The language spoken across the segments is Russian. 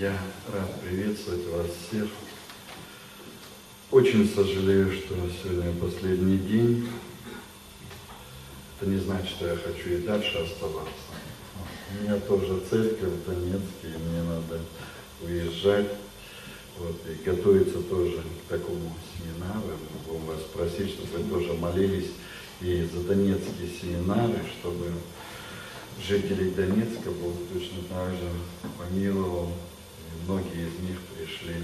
Я рад приветствовать вас всех. Очень сожалею, что сегодня последний день. Это не значит, что я хочу и дальше оставаться. У меня тоже церковь в Донецке, и мне надо уезжать. Вот, и готовиться тоже к такому семинару. Могу вас просить, чтобы вы тоже молились и за донецкие семинары, чтобы жителей Донецка Бог точно так же помиловал, многие из них пришли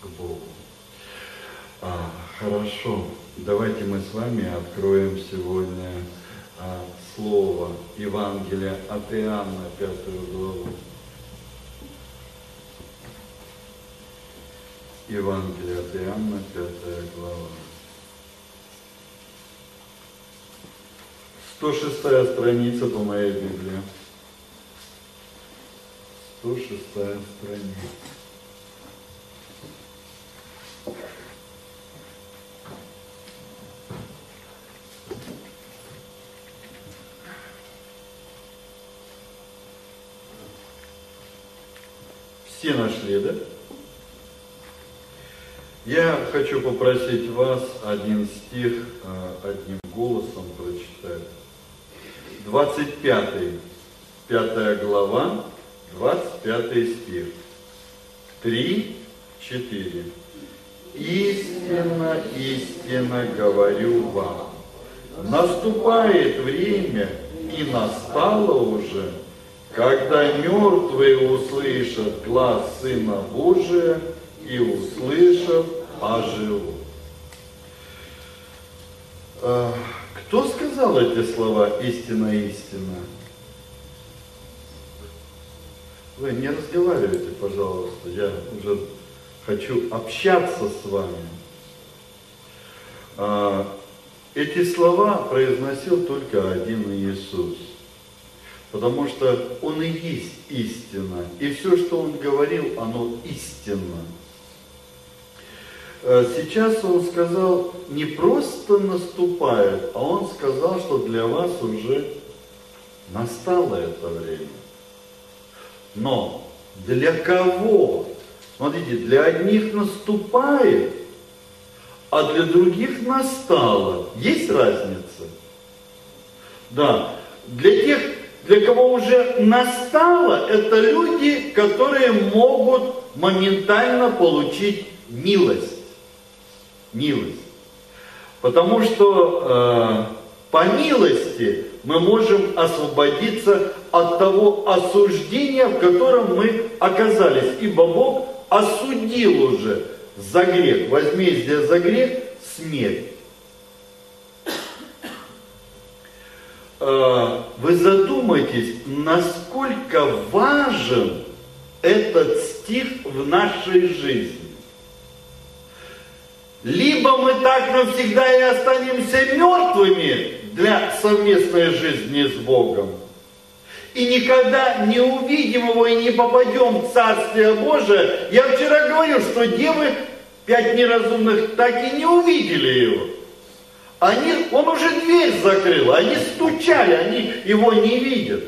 к Богу. А, хорошо, давайте мы с вами откроем сегодня а, слово Евангелия от Иоанна, пятую главу. Евангелие от Иоанна, пятая глава. 106 страница по моей Библии. 106 страница. Все нашли, да? Я хочу попросить вас один стих а, одним голосом прочитать. 25, 5 глава, 25 стих. 3, 4. Истинно, истинно говорю вам, наступает время, и настало уже, когда мертвые услышат глаз Сына Божия, и услышав, оживут. А, кто сказал эти слова «истина, истина»? Вы не разговаривайте, пожалуйста, я уже хочу общаться с вами. А, эти слова произносил только один Иисус, потому что Он и есть истина, и все, что Он говорил, оно истинно. Э, сейчас он сказал, не просто наступает, а он сказал, что для вас уже настало это время. Но для кого? Смотрите, для одних наступает, а для других настало. Есть разница? Да. Для тех, для кого уже настало, это люди, которые могут моментально получить милость милость. Потому что э, по милости мы можем освободиться от того осуждения, в котором мы оказались. Ибо Бог осудил уже за грех, возмездие за грех – смерть. Э, вы задумайтесь, насколько важен этот стих в нашей жизни. Либо мы так навсегда и останемся мертвыми для совместной жизни с Богом. И никогда не увидим его и не попадем в Царствие Божие. Я вчера говорил, что девы, пять неразумных, так и не увидели его. Они, он уже дверь закрыл, они стучали, они его не видят.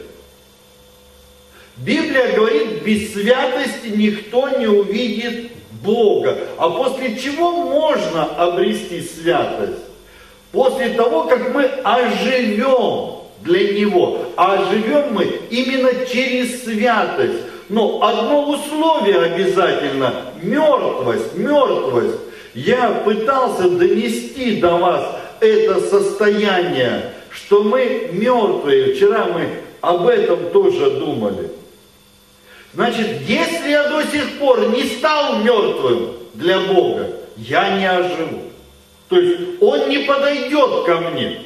Библия говорит, без святости никто не увидит Бога. А после чего можно обрести святость? После того, как мы оживем для Него. А оживем мы именно через святость. Но одно условие обязательно – мертвость, мертвость. Я пытался донести до вас это состояние, что мы мертвые. Вчера мы об этом тоже думали. Значит, если я до сих пор не стал мертвым для Бога, я не оживу. То есть он не подойдет ко мне.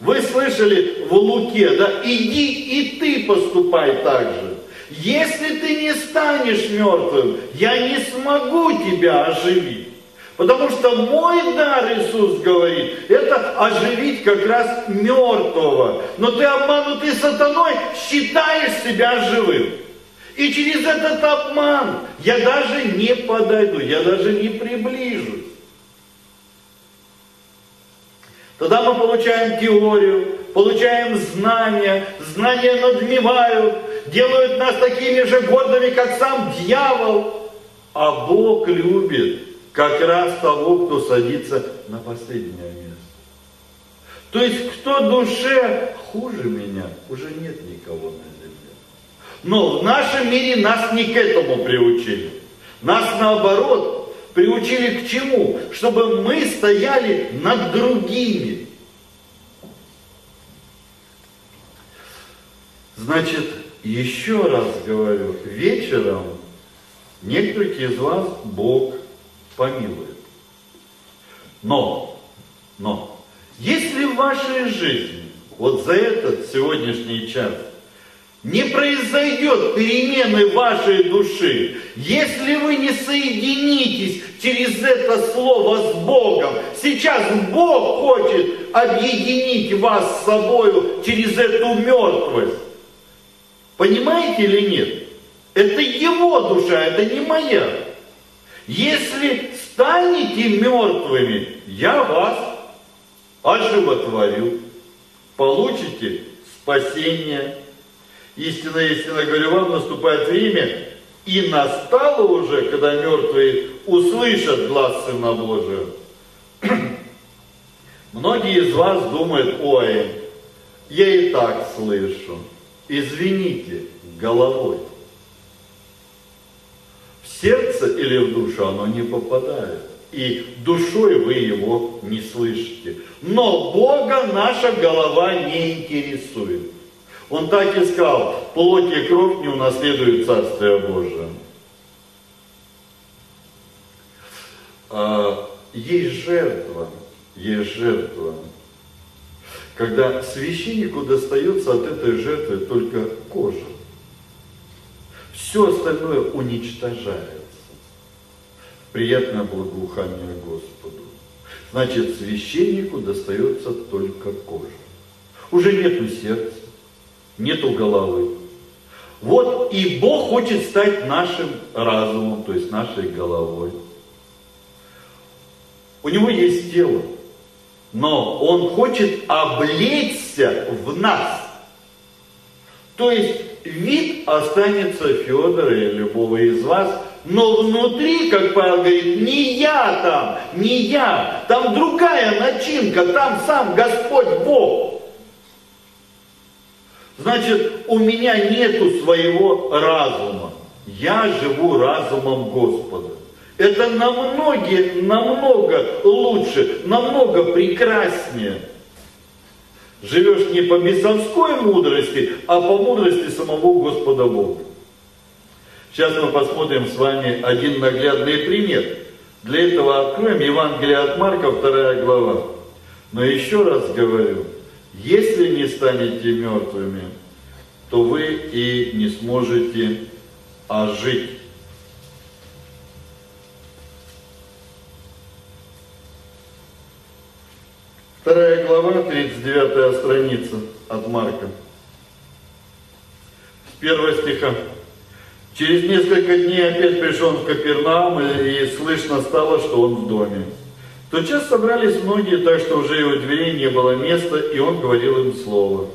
Вы слышали в Луке, да, иди и ты поступай так же. Если ты не станешь мертвым, я не смогу тебя оживить. Потому что мой дар, Иисус говорит, это оживить как раз мертвого. Но ты обманутый сатаной считаешь себя живым. И через этот обман я даже не подойду, я даже не приближусь. Тогда мы получаем теорию, получаем знания, знания надмевают, делают нас такими же гордыми, как сам дьявол. А Бог любит как раз того, кто садится на последнее место. То есть, кто душе хуже меня, уже нет никого на земле. Но в нашем мире нас не к этому приучили. Нас наоборот приучили к чему? Чтобы мы стояли над другими. Значит, еще раз говорю, вечером некоторых из вас Бог помилует. Но, но, если в вашей жизни, вот за этот сегодняшний час, не произойдет перемены вашей души, если вы не соединитесь через это слово с Богом, сейчас Бог хочет объединить вас с собою через эту мертвость. Понимаете или нет? Это его душа, это не моя. Если станете мертвыми, я вас оживотворю. Получите спасение. Истинно, истинно говорю вам, наступает время, и настало уже, когда мертвые услышат глаз Сына Божия. Многие из вас думают, ой, я и так слышу. Извините, головой. В сердце или в душу оно не попадает. И душой вы его не слышите. Но Бога наша голова не интересует. Он так и сказал, плоть и кровь не унаследуют Царствие Божие. А, есть жертва, есть жертва когда священнику достается от этой жертвы только кожа. Все остальное уничтожается. Приятное благоухание Господу. Значит, священнику достается только кожа. Уже нету сердца, нету головы. Вот и Бог хочет стать нашим разумом, то есть нашей головой. У него есть тело, но Он хочет облечься в нас. То есть вид останется Федора или любого из вас, но внутри, как Павел говорит, не я там, не я, там другая начинка, там сам Господь Бог. Значит, у меня нету своего разума. Я живу разумом Господа. Это намного, намного лучше, намного прекраснее. Живешь не по бесовской мудрости, а по мудрости самого Господа Бога. Сейчас мы посмотрим с вами один наглядный пример. Для этого откроем Евангелие от Марка, вторая глава. Но еще раз говорю, если не станете мертвыми, то вы и не сможете ожить. Вторая глава, 39 страница от Марка. С первого стиха. Через несколько дней опять пришел в Капернаум, и слышно стало, что он в доме. Тотчас собрались многие, так что уже и у дверей не было места, и он говорил им слово.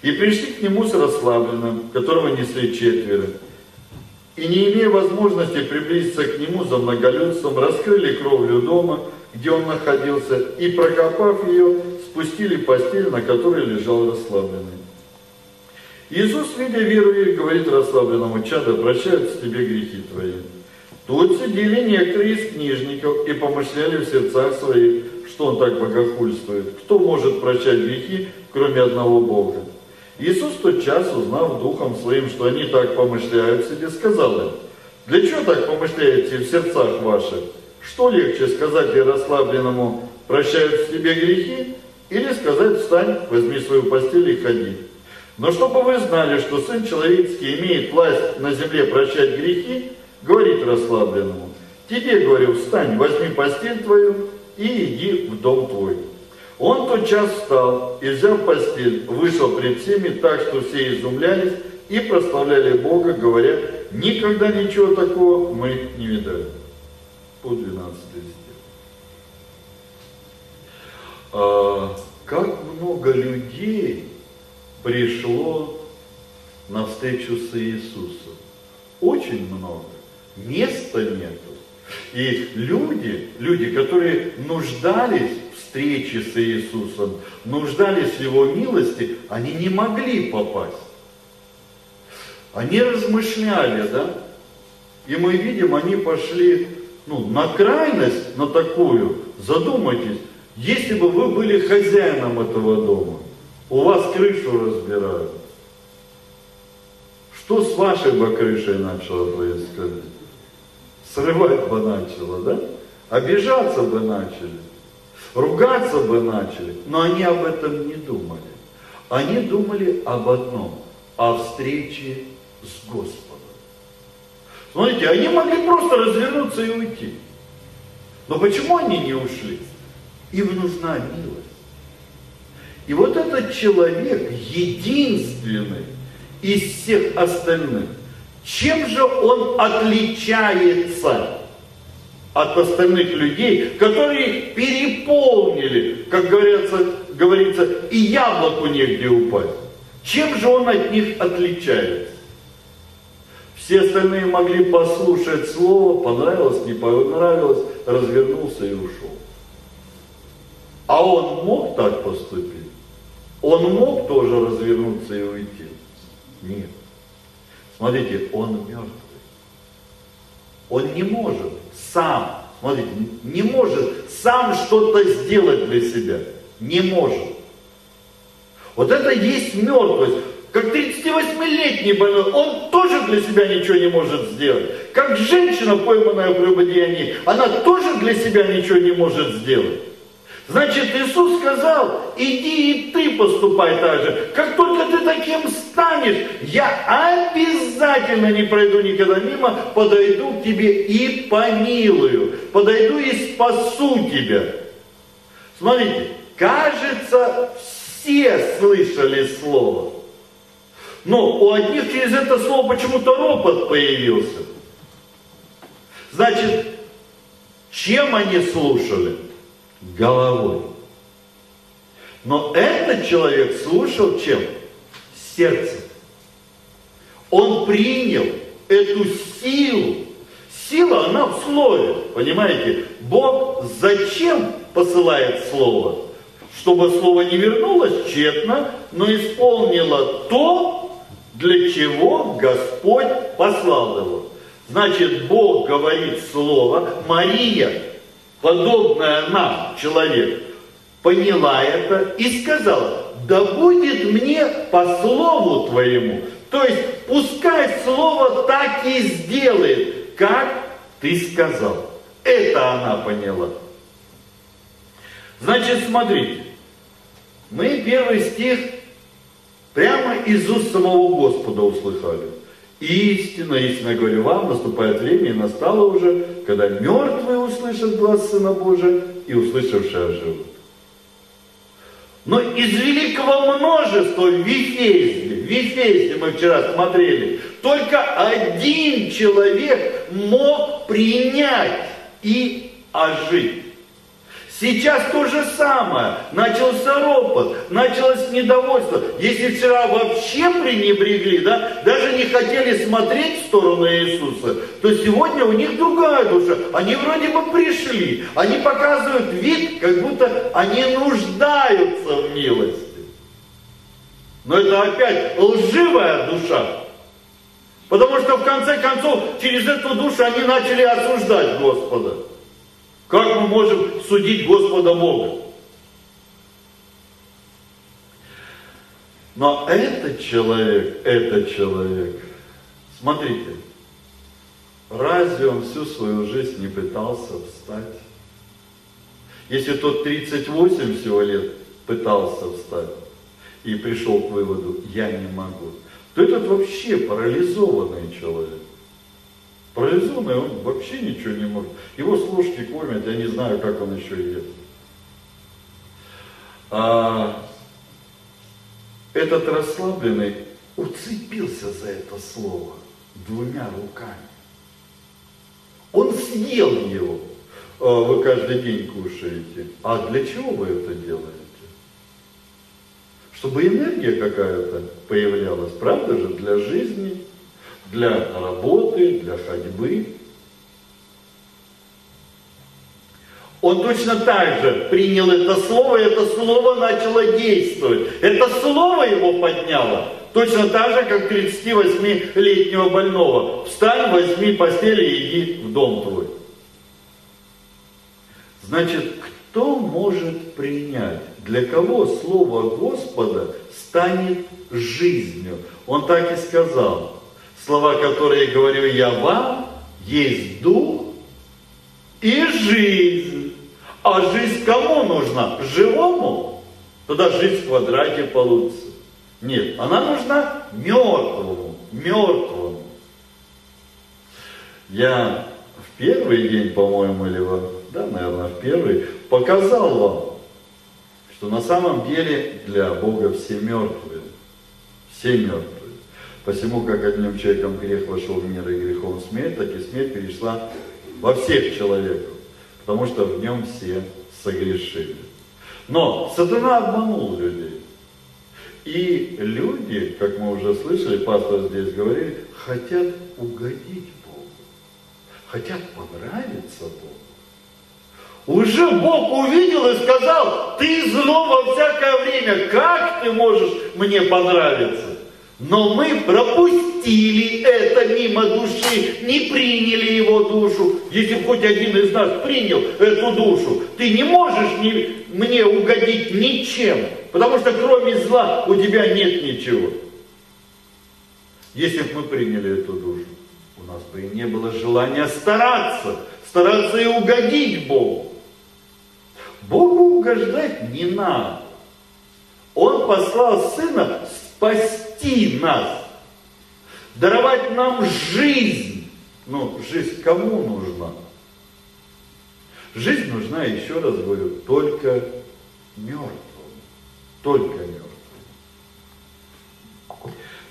И пришли к нему с расслабленным, которого несли четверо. И не имея возможности приблизиться к нему за многолюдством, раскрыли кровлю дома – где он находился, и, прокопав ее, спустили постель, на которой лежал расслабленный. Иисус, видя веру говорит расслабленному чадо, прощаются тебе грехи твои. Тут сидели некоторые из книжников и помышляли в сердцах своих, что он так богохульствует. Кто может прощать грехи, кроме одного Бога? Иисус тот час, узнав духом своим, что они так помышляют себе, сказал им, для чего так помышляете в сердцах ваших? Что легче сказать расслабленному «прощают тебе грехи» или сказать «встань, возьми свою постель и ходи». Но чтобы вы знали, что Сын Человеческий имеет власть на земле прощать грехи, говорит расслабленному, тебе, говорю, встань, возьми постель твою и иди в дом твой. Он тот час встал и, взяв постель, вышел пред всеми так, что все изумлялись и прославляли Бога, говоря, никогда ничего такого мы не видали по 12 стих. А, как много людей пришло на встречу с Иисусом? Очень много. Места нету. И люди, люди, которые нуждались в встрече с Иисусом, нуждались в Его милости, они не могли попасть. Они размышляли, да? И мы видим, они пошли ну, на крайность, на такую. Задумайтесь, если бы вы были хозяином этого дома, у вас крышу разбирают, что с вашей бы крышей начало происходить? Срывать бы начало, да? Обижаться бы начали, ругаться бы начали. Но они об этом не думали. Они думали об одном, о встрече с Господом. Смотрите, они могли просто развернуться и уйти. Но почему они не ушли? Им нужна милость. И вот этот человек единственный из всех остальных, чем же он отличается от остальных людей, которые переполнили, как говорится, говорится, и яблоку негде упасть. Чем же он от них отличается? Все остальные могли послушать слово, понравилось, не понравилось, развернулся и ушел. А он мог так поступить? Он мог тоже развернуться и уйти? Нет. Смотрите, он мертвый. Он не может сам, смотрите, не может сам что-то сделать для себя. Не может. Вот это есть мертвость. Как 38-летний больной, он тоже для себя ничего не может сделать. Как женщина, пойманная в прелюбодеянии, она тоже для себя ничего не может сделать. Значит, Иисус сказал, иди и ты поступай так же. Как только ты таким станешь, я обязательно не пройду никогда мимо, подойду к тебе и помилую. Подойду и спасу тебя. Смотрите, кажется, все слышали слово. Но у одних через это слово почему-то ропот появился. Значит, чем они слушали? Головой. Но этот человек слушал чем? Сердцем. Он принял эту силу. Сила, она в слове, понимаете? Бог зачем посылает слово? Чтобы слово не вернулось тщетно, но исполнило то, для чего Господь послал его. Значит, Бог говорит слово, Мария, подобная нам, человек, поняла это и сказала, да будет мне по слову твоему. То есть, пускай слово так и сделает, как ты сказал. Это она поняла. Значит, смотрите, мы первый стих Прямо из уст самого Господа услыхали. Истинно, истинно говорю вам, наступает время, и настало уже, когда мертвые услышат глаз Сына Божия, и услышавшие оживут. Но из великого множества в Вифезде, в Вифезде мы вчера смотрели, только один человек мог принять и ожить. Сейчас то же самое. Начался ропот, началось недовольство. Если вчера вообще пренебрегли, да, даже не хотели смотреть в сторону Иисуса, то сегодня у них другая душа. Они вроде бы пришли, они показывают вид, как будто они нуждаются в милости. Но это опять лживая душа. Потому что в конце концов через эту душу они начали осуждать Господа. Как мы можем судить Господа Бога? Но этот человек, этот человек, смотрите, разве он всю свою жизнь не пытался встать? Если тот 38 всего лет пытался встать и пришел к выводу, я не могу, то этот вообще парализованный человек. Парализованный он вообще ничего не может. Его с ложки кормят, я не знаю, как он еще ест. А этот расслабленный уцепился за это слово двумя руками. Он съел его. А вы каждый день кушаете. А для чего вы это делаете? чтобы энергия какая-то появлялась, правда же, для жизни, для работы, для ходьбы. Он точно так же принял это слово, и это слово начало действовать. Это слово его подняло. Точно так же, как 38-летнего больного. Встань, возьми постель и иди в дом твой. Значит, кто может принять? Для кого Слово Господа станет жизнью? Он так и сказал. Слова, которые говорю я вам, есть дух и жизнь. А жизнь кому нужна? Живому? Тогда жизнь в квадрате получится. Нет, она нужна мертвому, мертвому. Я в первый день, по-моему, или в, да, наверное, в первый, показал вам, что на самом деле для Бога все мертвые. Все мертвые. Посему, как одним человеком грех вошел в мир и грехом смерть, так и смерть перешла во всех человеков, потому что в нем все согрешили. Но сатана обманул людей. И люди, как мы уже слышали, пастор здесь говорили, хотят угодить Богу, хотят понравиться Богу. Уже Бог увидел и сказал, ты зло во всякое время, как ты можешь мне понравиться? Но мы пропустили это мимо души, не приняли его душу. Если хоть один из нас принял эту душу, ты не можешь не, мне угодить ничем, потому что кроме зла у тебя нет ничего. Если бы мы приняли эту душу, у нас бы и не было желания стараться, стараться и угодить Богу. Богу угождать не надо. Он послал Сына спасти нас, даровать нам жизнь. Ну, жизнь кому нужна? Жизнь нужна, еще раз говорю, только мертвому. Только мертвому.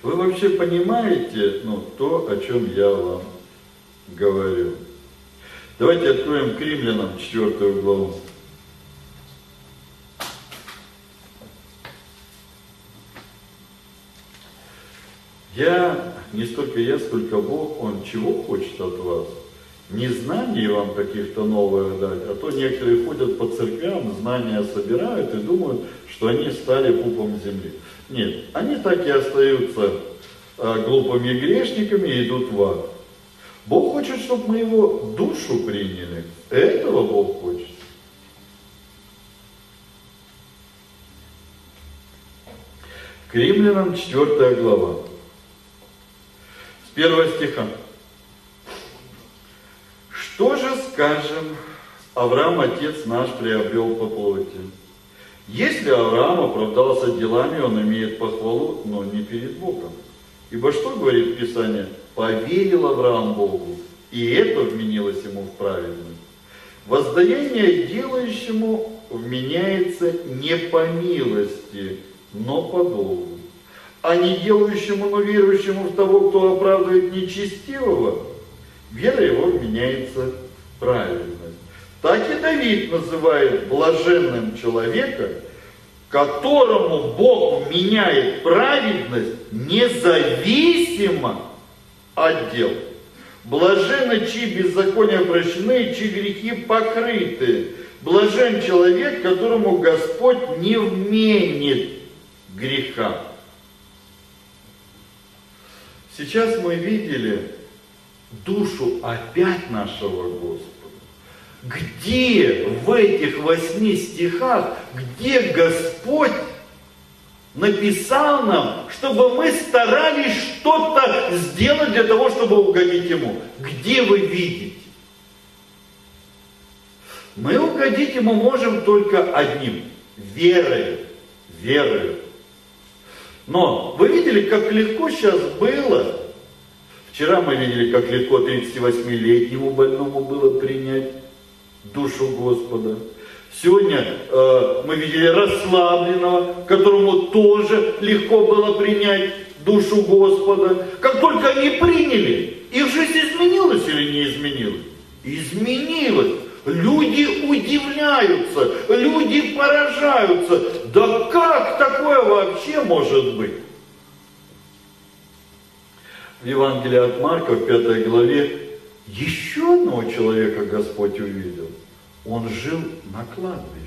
Вы вообще понимаете ну, то, о чем я вам говорю? Давайте откроем к римлянам 4 главу. Я, не столько я, сколько Бог, Он чего хочет от вас? Не знаний вам каких-то новых дать, а то некоторые ходят по церквям, знания собирают и думают, что они стали пупом земли. Нет, они так и остаются а, глупыми грешниками и идут в ад. Бог хочет, чтобы мы его душу приняли. Этого Бог хочет. К римлянам 4 глава первого стиха. Что же скажем, Авраам, отец наш, приобрел по плоти? Если Авраам оправдался делами, он имеет похвалу, но не перед Богом. Ибо что говорит Писание? Поверил Авраам Богу, и это вменилось ему в праведность. Воздаяние делающему вменяется не по милости, но по долгу а не делающему, но верующему в того, кто оправдывает нечестивого, вера его меняется в праведность. Так и Давид называет блаженным человека, которому Бог меняет праведность независимо от дел. Блаженны, чьи беззакония прощены, чьи грехи покрыты. Блажен человек, которому Господь не вменит греха. Сейчас мы видели душу опять нашего Господа. Где в этих восьми стихах, где Господь написал нам, чтобы мы старались что-то сделать для того, чтобы угодить Ему? Где вы видите? Мы угодить Ему можем только одним – верой, верой. Но вы видели, как легко сейчас было? Вчера мы видели, как легко 38-летнему больному было принять душу Господа. Сегодня э, мы видели расслабленного, которому тоже легко было принять душу Господа. Как только они приняли, их жизнь изменилась или не изменилась? Изменилась. Люди удивляются, люди поражаются. да как такое вообще может быть? В Евангелии от Марка, в пятой главе, еще одного человека Господь увидел. Он жил на кладбище.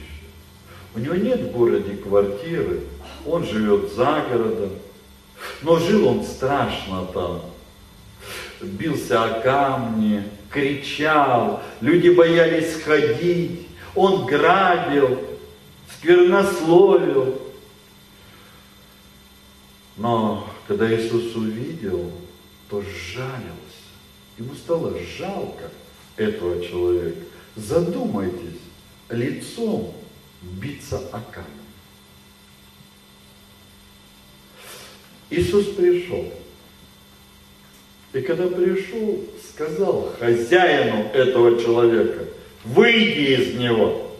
У него нет в городе квартиры, он живет за городом. Но жил он страшно там. Бился о камни, кричал, люди боялись ходить, он грабил, сквернословил. Но когда Иисус увидел, то сжалился. Ему стало жалко этого человека. Задумайтесь, лицом биться о камень. Иисус пришел. И когда пришел, сказал хозяину этого человека, выйди из него.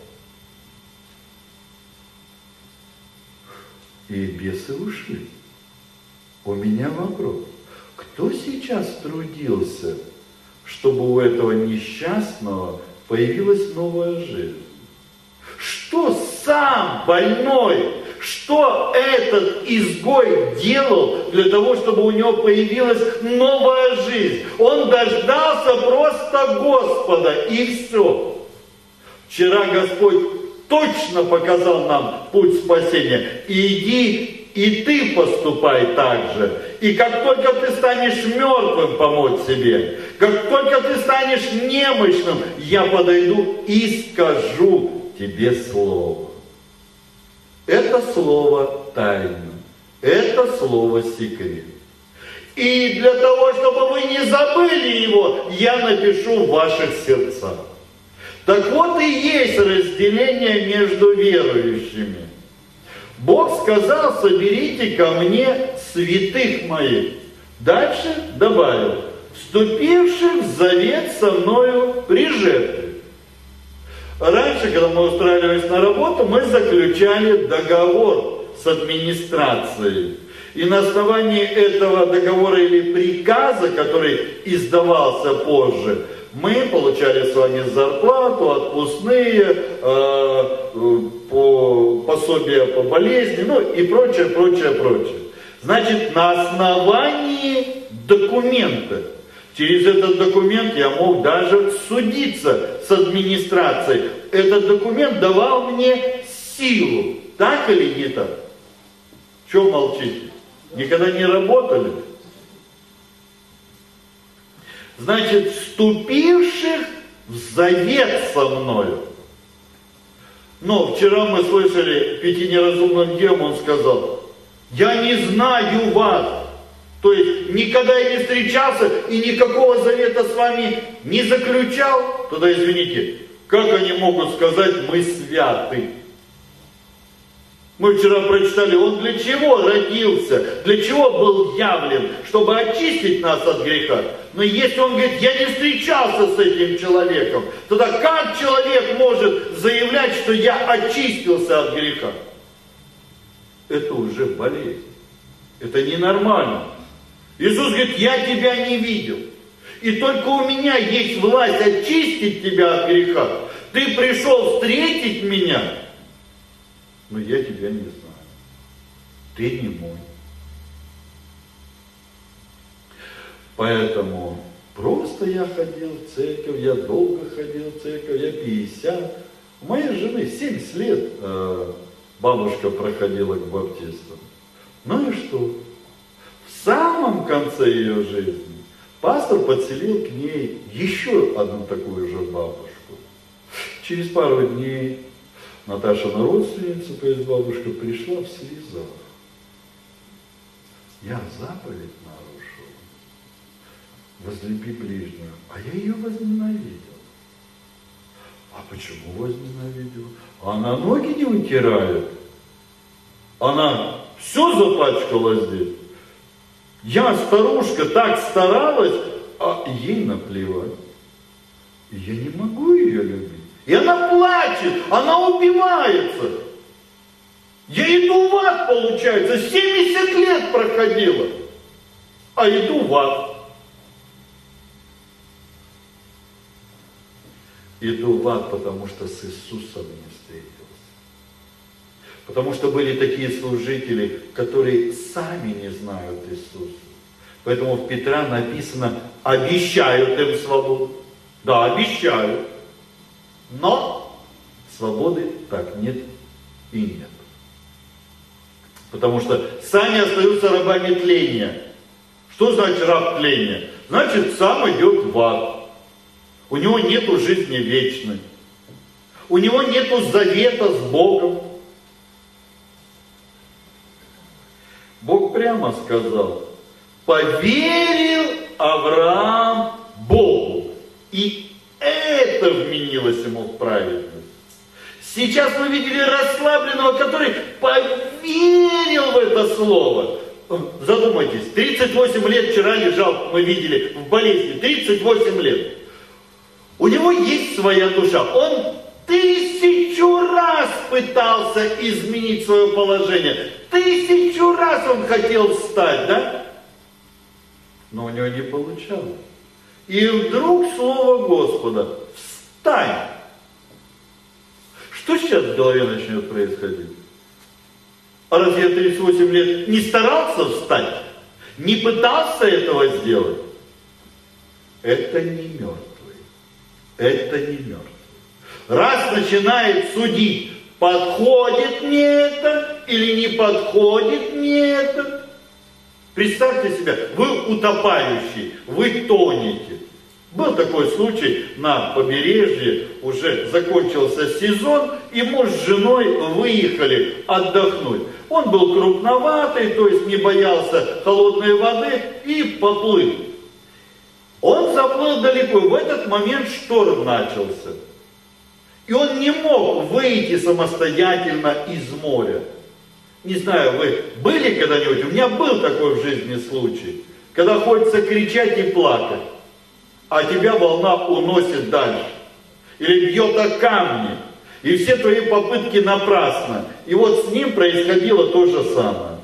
И бесы ушли. У меня вопрос. Кто сейчас трудился, чтобы у этого несчастного появилась новая жизнь? Что сам больной, что этот изгой делал для того, чтобы у него появилась новая жизнь? Он дождался просто Господа, и все. Вчера Господь точно показал нам путь спасения. Иди и ты поступай так же. И как только ты станешь мертвым, помочь себе. Как только ты станешь немощным, я подойду и скажу тебе слово. Это слово тайна. Это слово секрет. И для того, чтобы вы не забыли его, я напишу в ваших сердцах. Так вот и есть разделение между верующими. Бог сказал, соберите ко мне святых моих. Дальше добавил, вступивших в завет со мною при жертве. Раньше, когда мы устраивались на работу, мы заключали договор с администрацией. И на основании этого договора или приказа, который издавался позже, мы получали с вами зарплату, отпускные, э, по, пособия по болезни, ну и прочее, прочее, прочее. Значит, на основании документа, через этот документ я мог даже судиться с администрацией. Этот документ давал мне силу, так или не так? Чего молчите? Никогда не работали? Значит, вступивших в завет со мною. Но вчера мы слышали пяти неразумным дем, он сказал, я не знаю вас. То есть никогда я не встречался и никакого завета с вами не заключал. Тогда извините, как они могут сказать, мы святы? Мы вчера прочитали, он для чего родился, для чего был явлен, чтобы очистить нас от греха. Но если он говорит, я не встречался с этим человеком, тогда как человек может заявлять, что я очистился от греха? Это уже болезнь. Это ненормально. Иисус говорит, я тебя не видел. И только у меня есть власть очистить тебя от греха. Ты пришел встретить меня, но я тебя не знаю. Ты не мой. Поэтому просто я ходил в церковь, я долго ходил в церковь, я 50. У моей жены 70 лет э, бабушка проходила к баптистам. Ну и что? Самом конце ее жизни пастор подселил к ней еще одну такую же бабушку. Через пару дней Наташа на родственницу, то есть бабушка, пришла в слезах. Я заповедь нарушил. Возлюби ближнего. А я ее возненавидел. А почему возненавидел? Она ноги не вытирает. Она все запачкала здесь. Я, старушка, так старалась, а ей наплевать. я не могу ее любить. И она плачет, она убивается. Я иду в ад, получается, 70 лет проходила, а иду в ад. Иду в ад, потому что с Иисусом. Потому что были такие служители, которые сами не знают Иисуса. Поэтому в Петра написано, обещают им свободу. Да, обещают. Но свободы так нет и нет. Потому что сами остаются рабами тления. Что значит раб тления? Значит, сам идет в ад. У него нет жизни вечной. У него нет завета с Богом. Бог прямо сказал, поверил Авраам Богу, и это вменилось ему в праведность. Сейчас мы видели расслабленного, который поверил в это слово. Задумайтесь, 38 лет вчера лежал, мы видели, в болезни, 38 лет. У него есть своя душа. Он тысячу раз пытался изменить свое положение. Тысячу раз он хотел встать, да? Но у него не получалось. И вдруг слово Господа, встань. Что сейчас в голове начнет происходить? А разве я 38 лет не старался встать? Не пытался этого сделать? Это не мертвый. Это не мертвый. Раз начинает судить, подходит мне это или не подходит мне это. Представьте себе, вы утопающий, вы тонете. Был такой случай на побережье, уже закончился сезон, и муж с женой выехали отдохнуть. Он был крупноватый, то есть не боялся холодной воды и поплыл. Он заплыл далеко, в этот момент шторм начался. И он не мог выйти самостоятельно из моря. Не знаю, вы были когда-нибудь? У меня был такой в жизни случай, когда хочется кричать и плакать, а тебя волна уносит дальше. Или бьет о камни, и все твои попытки напрасно. И вот с ним происходило то же самое.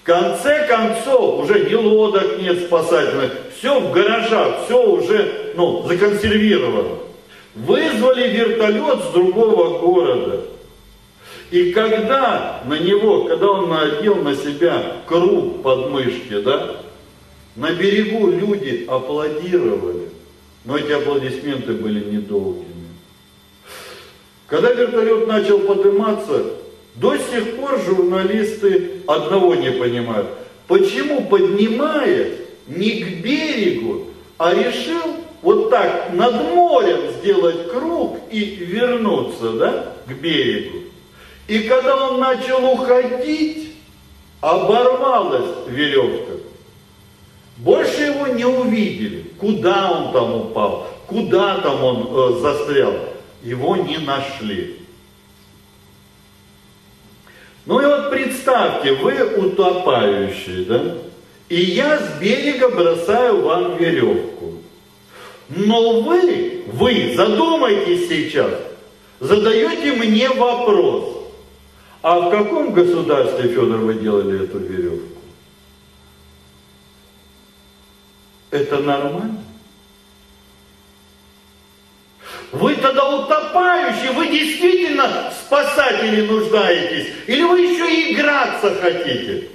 В конце концов, уже ни лодок нет спасательных, все в гаражах, все уже ну, законсервировано. Вызвали вертолет с другого города. И когда на него, когда он надел на себя круг под мышки, да, на берегу люди аплодировали. Но эти аплодисменты были недолгими. Когда вертолет начал подниматься, до сих пор журналисты одного не понимают. Почему, поднимаясь не к берегу, а решил вот так над морем сделать круг и вернуться, да, к берегу. И когда он начал уходить, оборвалась веревка. Больше его не увидели, куда он там упал, куда там он э, застрял. Его не нашли. Ну и вот представьте, вы утопающие, да? И я с берега бросаю вам веревку. Но вы, вы задумайтесь сейчас, задаете мне вопрос, а в каком государстве, Федор, вы делали эту веревку? Это нормально? Вы тогда утопающие, вы действительно спасатели нуждаетесь, или вы еще и играться хотите?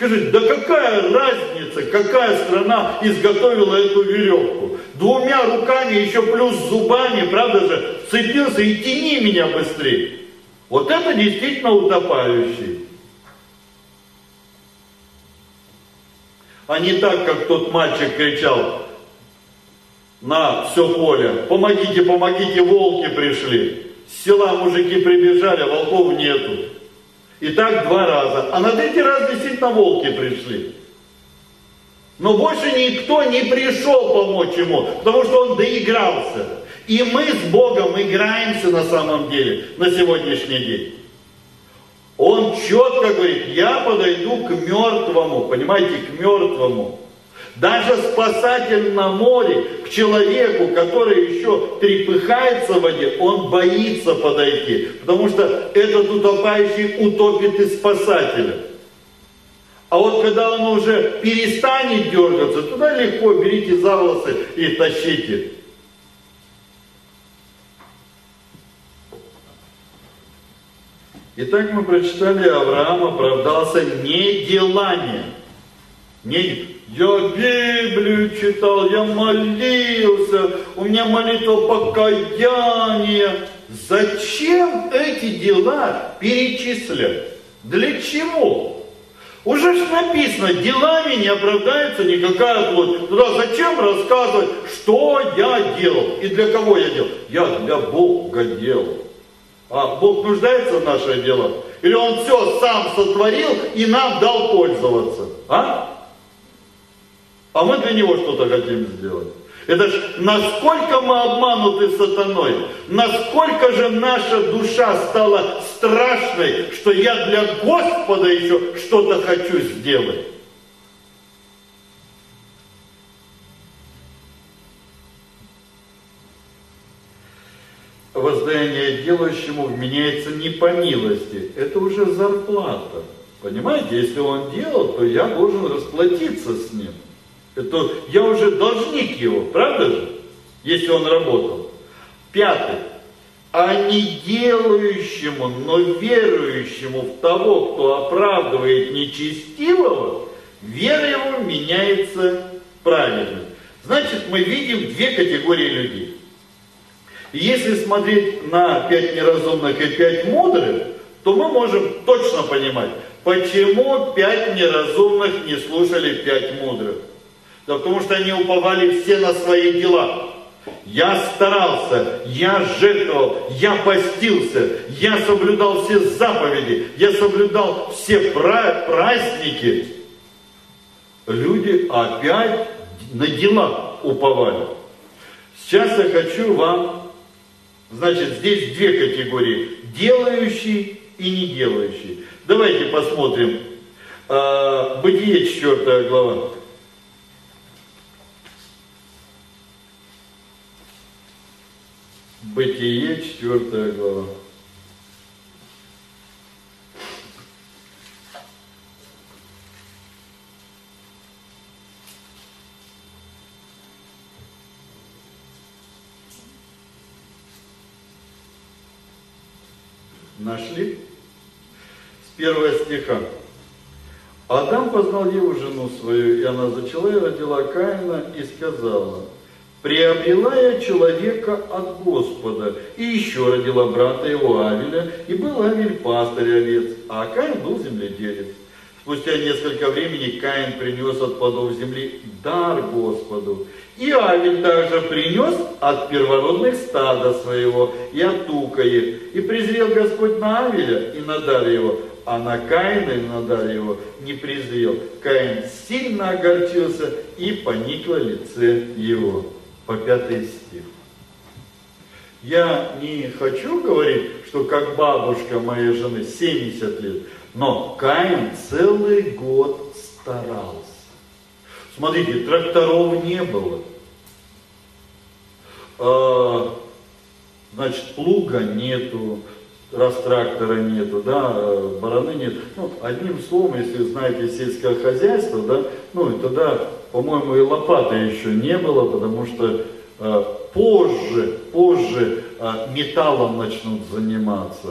Скажите, да какая разница, какая страна изготовила эту веревку? Двумя руками, еще плюс зубами, правда же, вцепился и тяни меня быстрее. Вот это действительно утопающий. А не так, как тот мальчик кричал на все поле. Помогите, помогите, волки пришли. С села мужики прибежали, волков нету. И так два раза. А на третий раз действительно волки пришли. Но больше никто не пришел помочь ему, потому что он доигрался. И мы с Богом играемся на самом деле на сегодняшний день. Он четко говорит, я подойду к мертвому, понимаете, к мертвому. Даже спасатель на море к человеку, который еще трепыхается в воде, он боится подойти, потому что этот утопающий утопит и спасателя. А вот когда он уже перестанет дергаться, туда легко берите за волосы и тащите. Итак, мы прочитали, Авраам оправдался не делами. Не, я Библию читал, я молился, у меня молитва покаяния. Зачем эти дела перечислять? Для чего? Уже ж написано, делами не оправдается никакая плоть. Туда зачем рассказывать, что я делал и для кого я делал? Я для Бога делал. А Бог нуждается в наших делах? Или Он все сам сотворил и нам дал пользоваться? А? А мы для Него что-то хотим сделать. Это ж насколько мы обмануты сатаной, насколько же наша душа стала страшной, что я для Господа еще что-то хочу сделать. воздаяние делающему вменяется не по милости. Это уже зарплата. Понимаете, если он делал, то я должен расплатиться с ним. Это я уже должник его, правда же? Если он работал. Пятый. А не делающему, но верующему в того, кто оправдывает нечестивого, вера его меняется правильно. Значит, мы видим две категории людей. Если смотреть на пять неразумных и пять мудрых, то мы можем точно понимать, почему пять неразумных не слушали пять мудрых. Да потому что они уповали все на свои дела. Я старался, я жертвовал, я постился, я соблюдал все заповеди, я соблюдал все праздники. Люди опять на дела уповали. Сейчас я хочу вам Значит, здесь две категории. Делающий и не делающий. Давайте посмотрим. А, Бытие 4 глава. Бытие 4 глава. Нашли? С первого стиха. Адам познал Еву, жену свою, и она зачала и родила Каина, и сказала, «Приобрела человека от Господа, и еще родила брата его Авеля, и был Авель пастырь овец, а Каин был земледелец. Спустя несколько времени Каин принес от плодов земли дар Господу. И Авель также принес от первородных стада своего и от тука их. И презрел Господь на Авеля и на дар его, а на Каина и на дар его не презрел. Каин сильно огорчился и поникло лице его. По пятый стих. Я не хочу говорить, что как бабушка моей жены 70 лет, но Каин целый год старался. Смотрите, тракторов не было. А, значит, плуга нету, раз трактора нету, да, бараны нет. Ну, одним словом, если знаете сельское хозяйство, да, ну, и тогда, по-моему, и лопаты еще не было, потому что Э, позже, позже э, металлом начнут заниматься.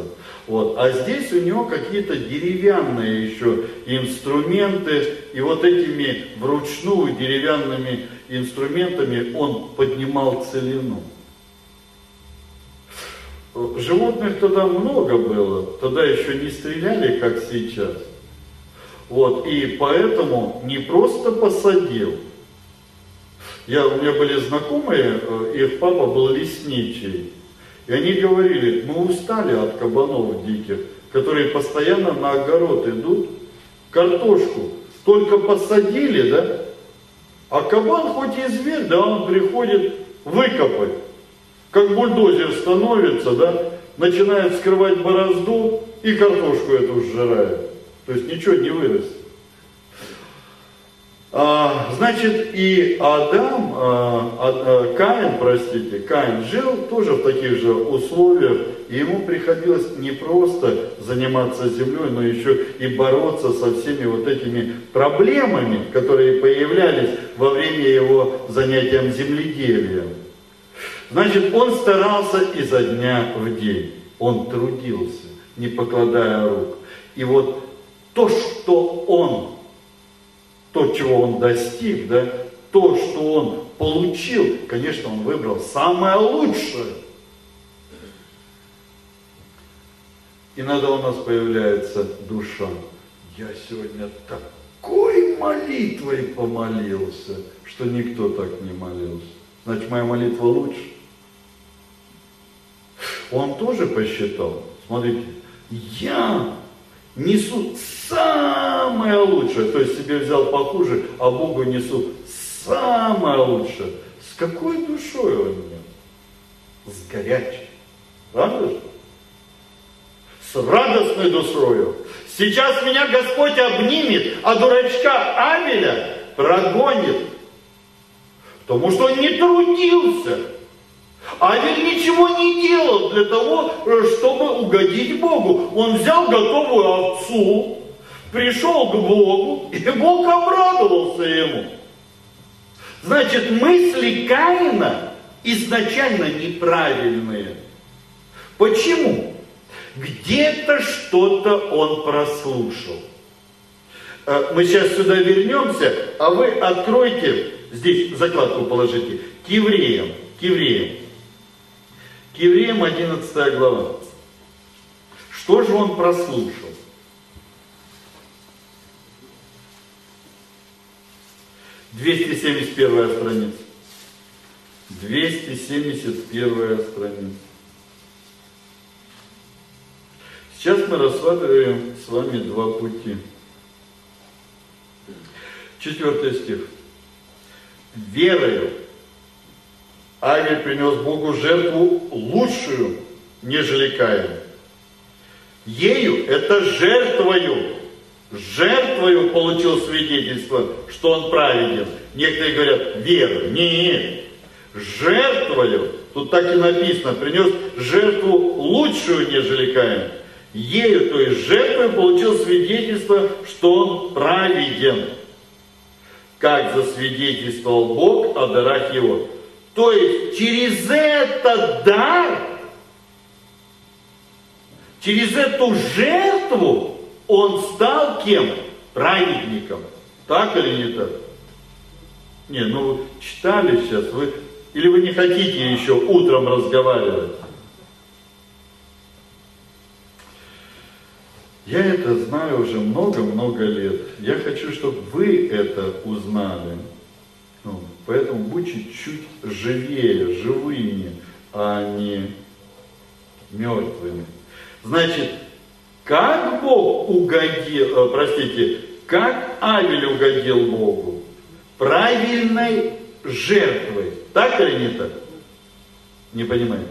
Вот. А здесь у него какие-то деревянные еще инструменты, и вот этими вручную деревянными инструментами он поднимал целину. Животных тогда много было, тогда еще не стреляли, как сейчас. Вот, и поэтому не просто посадил – я, у меня были знакомые, э, их папа был лесничий. И они говорили, мы устали от кабанов диких, которые постоянно на огород идут, картошку только посадили, да? А кабан хоть и зверь, да, он приходит выкопать. Как бульдозер становится, да, начинает скрывать борозду и картошку эту сжирает. То есть ничего не вырастет. А, значит, и Адам, а, а, Каин, простите, Каин жил тоже в таких же условиях, и ему приходилось не просто заниматься землей, но еще и бороться со всеми вот этими проблемами, которые появлялись во время его занятием земледелием. Значит, он старался изо дня в день, он трудился. не покладая рук. И вот то, что он, то, чего он достиг, да, то, что он получил, конечно, он выбрал самое лучшее. Иногда у нас появляется душа. Я сегодня такой молитвой помолился, что никто так не молился. Значит, моя молитва лучше. Он тоже посчитал. Смотрите, я несу самое лучшее, то есть себе взял похуже, а Богу несу самое лучшее. С какой душой он мне? С горячей. Правда же? С радостной душою. Сейчас меня Господь обнимет, а дурачка Авеля прогонит. Потому что он не трудился. Авель ничего не делал для того, чтобы угодить Богу. Он взял готовую овцу, пришел к Богу, и Бог обрадовался ему. Значит, мысли Каина изначально неправильные. Почему? Где-то что-то он прослушал. Э, мы сейчас сюда вернемся, а вы откройте, здесь закладку положите, к евреям, к евреям. К евреям 11 глава. Что же он прослушал? 271 страница. 271 страница. Сейчас мы рассматриваем с вами два пути. Четвертый стих. Верою Авель принес Богу жертву лучшую, нежели Каин. Ею, это жертвою, жертвою получил свидетельство, что он праведен. Некоторые говорят, вера. Нет, жертвою, тут так и написано, принес жертву лучшую, нежели Каин. Ею, то есть жертвой, получил свидетельство, что он праведен. Как засвидетельствовал Бог о дарах его. То есть через этот дар, через эту жертву он стал кем? Праведником. Так или не так? Не, ну читали сейчас, вы, или вы не хотите еще утром разговаривать? Я это знаю уже много-много лет. Я хочу, чтобы вы это узнали. Ну, поэтому будьте чуть живее, живыми, а не мертвыми. Значит, как Бог угодил, э, простите, как Авель угодил Богу? Правильной жертвой. Так или не так? Не понимаете?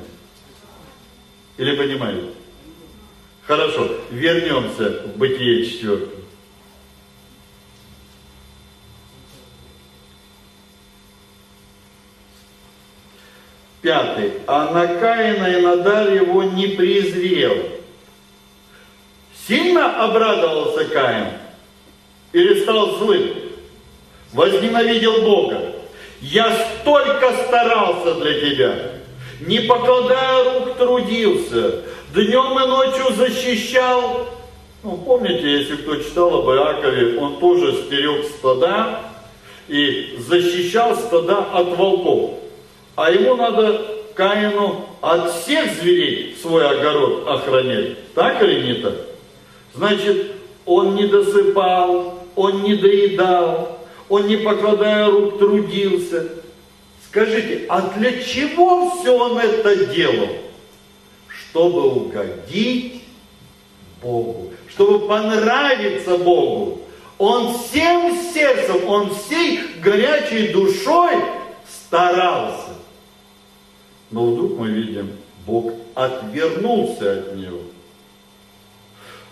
Или понимаете? Хорошо, вернемся в Бытие 4. Пятый. А на Каина и Надар его не презрел. Сильно обрадовался Каин? Или стал злым? Возненавидел Бога. Я столько старался для тебя, не покладая рук трудился, днем и ночью защищал. Ну, помните, если кто читал об Иакове, он тоже стерег стада и защищал стада от волков. А ему надо Каину от всех зверей свой огород охранять. Так или не так? Значит, он не досыпал, он не доедал, он не покладая рук трудился. Скажите, а для чего все он это делал? чтобы угодить Богу, чтобы понравиться Богу. Он всем сердцем, он всей горячей душой старался. Но вдруг мы видим, Бог отвернулся от него.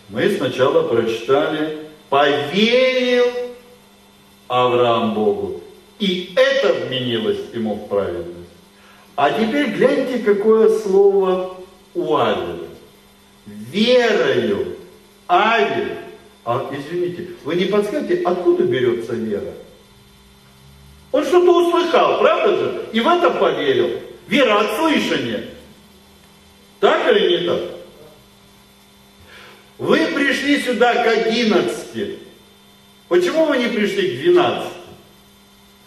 Мы сначала прочитали, поверил Авраам Богу, и это вменилось ему в праведность. А теперь гляньте, какое слово у Авеля. Верою Авель. А, извините, вы не подскажете, откуда берется вера? Он что-то услыхал, правда же? И в это поверил. Вера от слышания. Так или не так? Вы пришли сюда к 11. Почему вы не пришли к 12?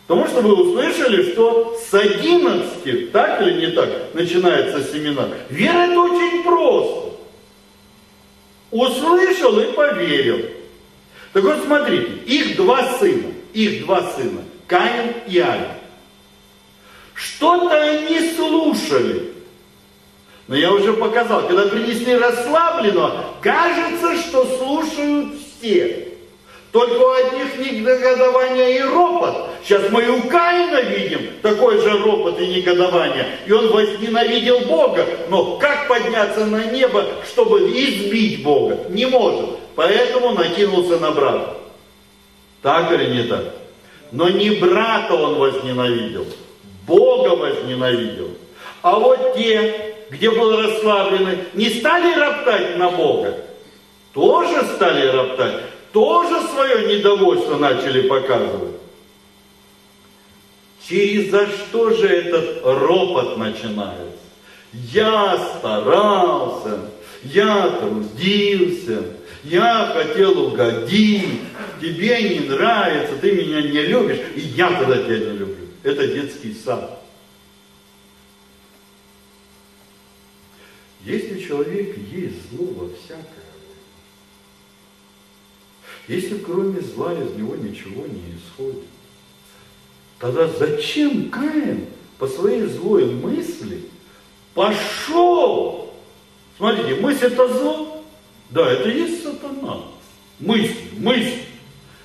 Потому что вы услышали, что с 11, так или не так, начинается семинар. Вера это очень просто. Услышал и поверил. Так вот смотрите, их два сына, их два сына, Каин и Авель. Что-то они слушали. Но я уже показал, когда принесли расслабленного, кажется, что слушают все. Только у одних негодование и ропот. Сейчас мы и у Каина видим такой же ропот и негодование. И он возненавидел Бога. Но как подняться на небо, чтобы избить Бога? Не может. Поэтому накинулся на брата. Так или не так? Но не брата он возненавидел. Бога возненавидел. А вот те, где был расслаблены, не стали роптать на Бога. Тоже стали роптать тоже свое недовольство начали показывать. Через за что же этот ропот начинается? Я старался, я трудился, я хотел угодить, тебе не нравится, ты меня не любишь, и я тогда тебя не люблю. Это детский сад. Если человек есть зло во всякое, если кроме зла из него ничего не исходит, тогда зачем Каин по своей злой мысли пошел? Смотрите, мысль это зло? Да, это есть сатана. Мысль, мысль.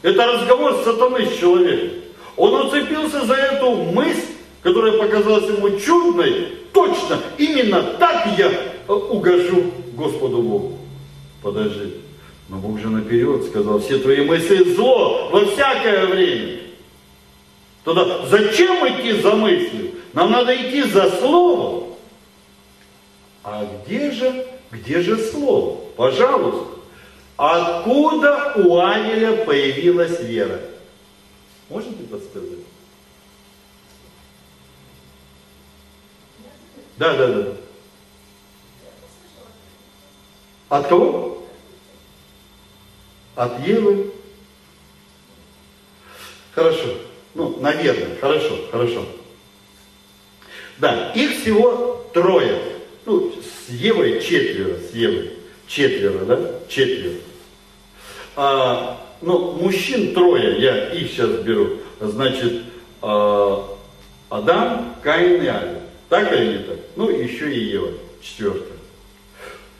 Это разговор с сатаной с человеком. Он уцепился за эту мысль, которая показалась ему чудной. Точно, именно так я угожу Господу Богу. Подожди. Но Бог же наперед сказал, все твои мысли зло во всякое время. Тогда зачем идти за мыслью? Нам надо идти за словом. А где же, где же слово? Пожалуйста. Откуда у Авеля появилась вера? Можете подсказать? Да, да, да. От кого? От Евы? Хорошо. Ну, наверное, хорошо, хорошо. Да, их всего трое. Ну, с Евой четверо, с Евой. Четверо, да? Четверо. А, ну, мужчин трое, я их сейчас беру. Значит, а, Адам, Каин и Авель. Так или не так? Ну, еще и Ева, четвертая.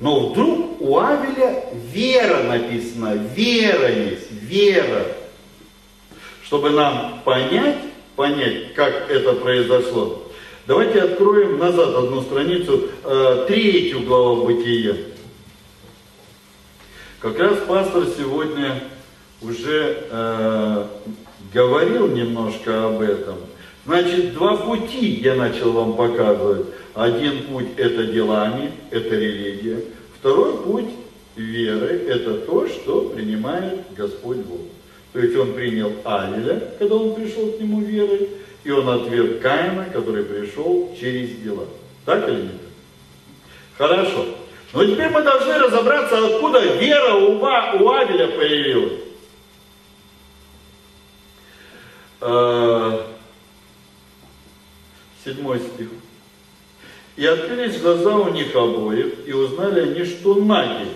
Но вдруг у Авеля вера написана, вера есть, вера. Чтобы нам понять, понять, как это произошло, давайте откроем назад одну страницу, э, третью главу Бытия. Как раз пастор сегодня уже э, говорил немножко об этом. Значит, два пути я начал вам показывать. Один путь это делами, это религия. Второй путь веры это то, что принимает Господь Бог. То есть он принял Авеля, когда он пришел к нему верой, и он отверг Каина, который пришел через дела. Так или нет? Хорошо. Но теперь мы должны разобраться, откуда вера у, у Авеля появилась. А, седьмой стих. И открылись глаза у них обоих, и узнали они, что наги.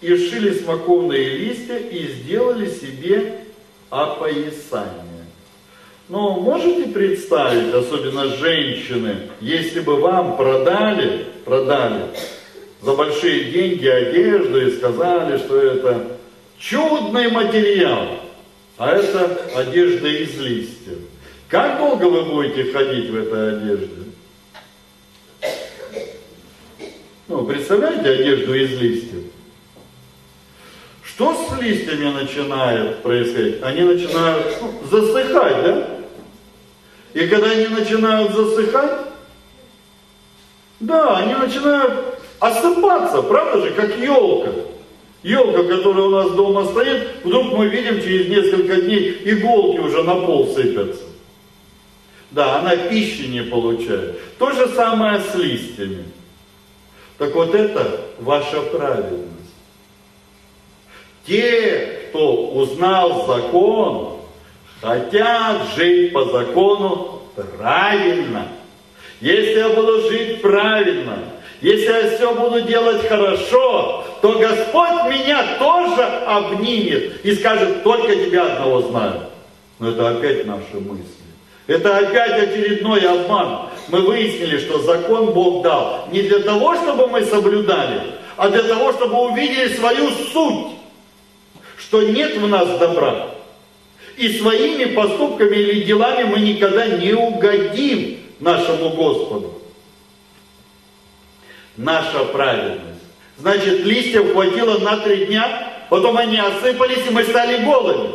И шили смоковные листья, и сделали себе опоясание. Но можете представить, особенно женщины, если бы вам продали, продали за большие деньги одежду и сказали, что это чудный материал, а это одежда из листьев. Как долго вы будете ходить в этой одежде? Ну, представляете одежду из листьев? Что с листьями начинает происходить? Они начинают ну, засыхать, да? И когда они начинают засыхать, да, они начинают осыпаться, правда же, как елка. Елка, которая у нас дома стоит, вдруг мы видим через несколько дней иголки уже на пол сыпятся. Да, она пищи не получает. То же самое с листьями. Так вот это ваша праведность. те, кто узнал закон, хотят жить по закону правильно. Если я буду жить правильно, если я все буду делать хорошо, то Господь меня тоже обнимет и скажет, только тебя одного знаю. Но это опять наши мысли. Это опять очередной обман. Мы выяснили, что закон Бог дал не для того, чтобы мы соблюдали, а для того, чтобы увидели свою суть, что нет в нас добра. И своими поступками или делами мы никогда не угодим нашему Господу наша праведность. Значит, листьев хватило на три дня, потом они осыпались, и мы стали голыми.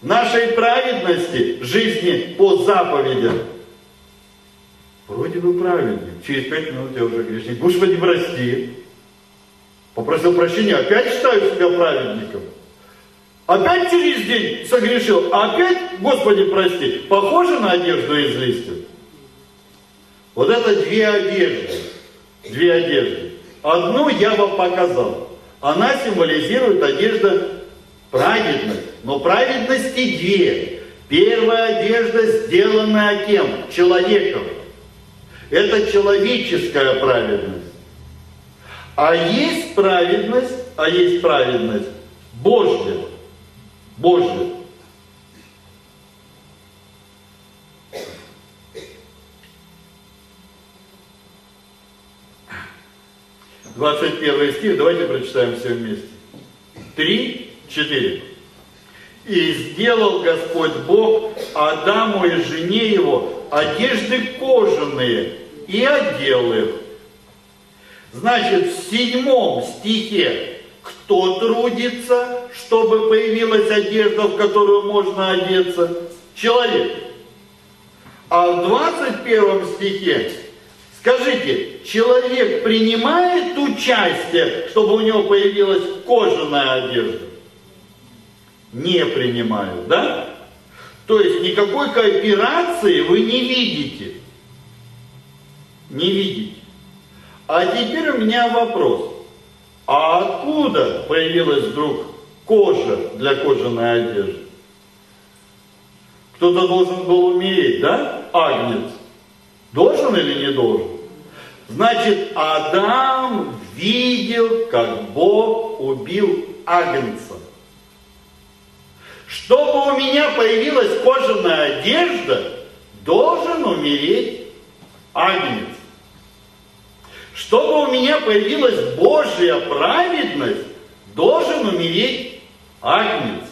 Нашей праведности, жизни по заповедям. Вроде бы праведник. Через пять минут я уже грешник. Господи, прости. Попросил прощения, опять считаю себя праведником. Опять через день согрешил, опять, Господи, прости. Похоже на одежду из листьев? Вот это две одежды две одежды. Одну я вам показал. Она символизирует одежда праведность. Но праведности две. Первая одежда, сделанная кем? Человеком. Это человеческая праведность. А есть праведность, а есть праведность Божья. Божья. 21 стих, давайте прочитаем все вместе. 3, 4. «И сделал Господь Бог Адаму и жене его одежды кожаные, и одел их». Значит, в седьмом стихе кто трудится, чтобы появилась одежда, в которую можно одеться? Человек. А в 21 стихе Скажите, человек принимает участие, чтобы у него появилась кожаная одежда? Не принимают, да? То есть никакой кооперации вы не видите. Не видите. А теперь у меня вопрос. А откуда появилась вдруг кожа для кожаной одежды? Кто-то должен был умереть, да? Агнец. Должен или не должен? Значит, Адам видел, как Бог убил Агнца. Чтобы у меня появилась кожаная одежда, должен умереть Агнец. Чтобы у меня появилась Божья праведность, должен умереть Агнец.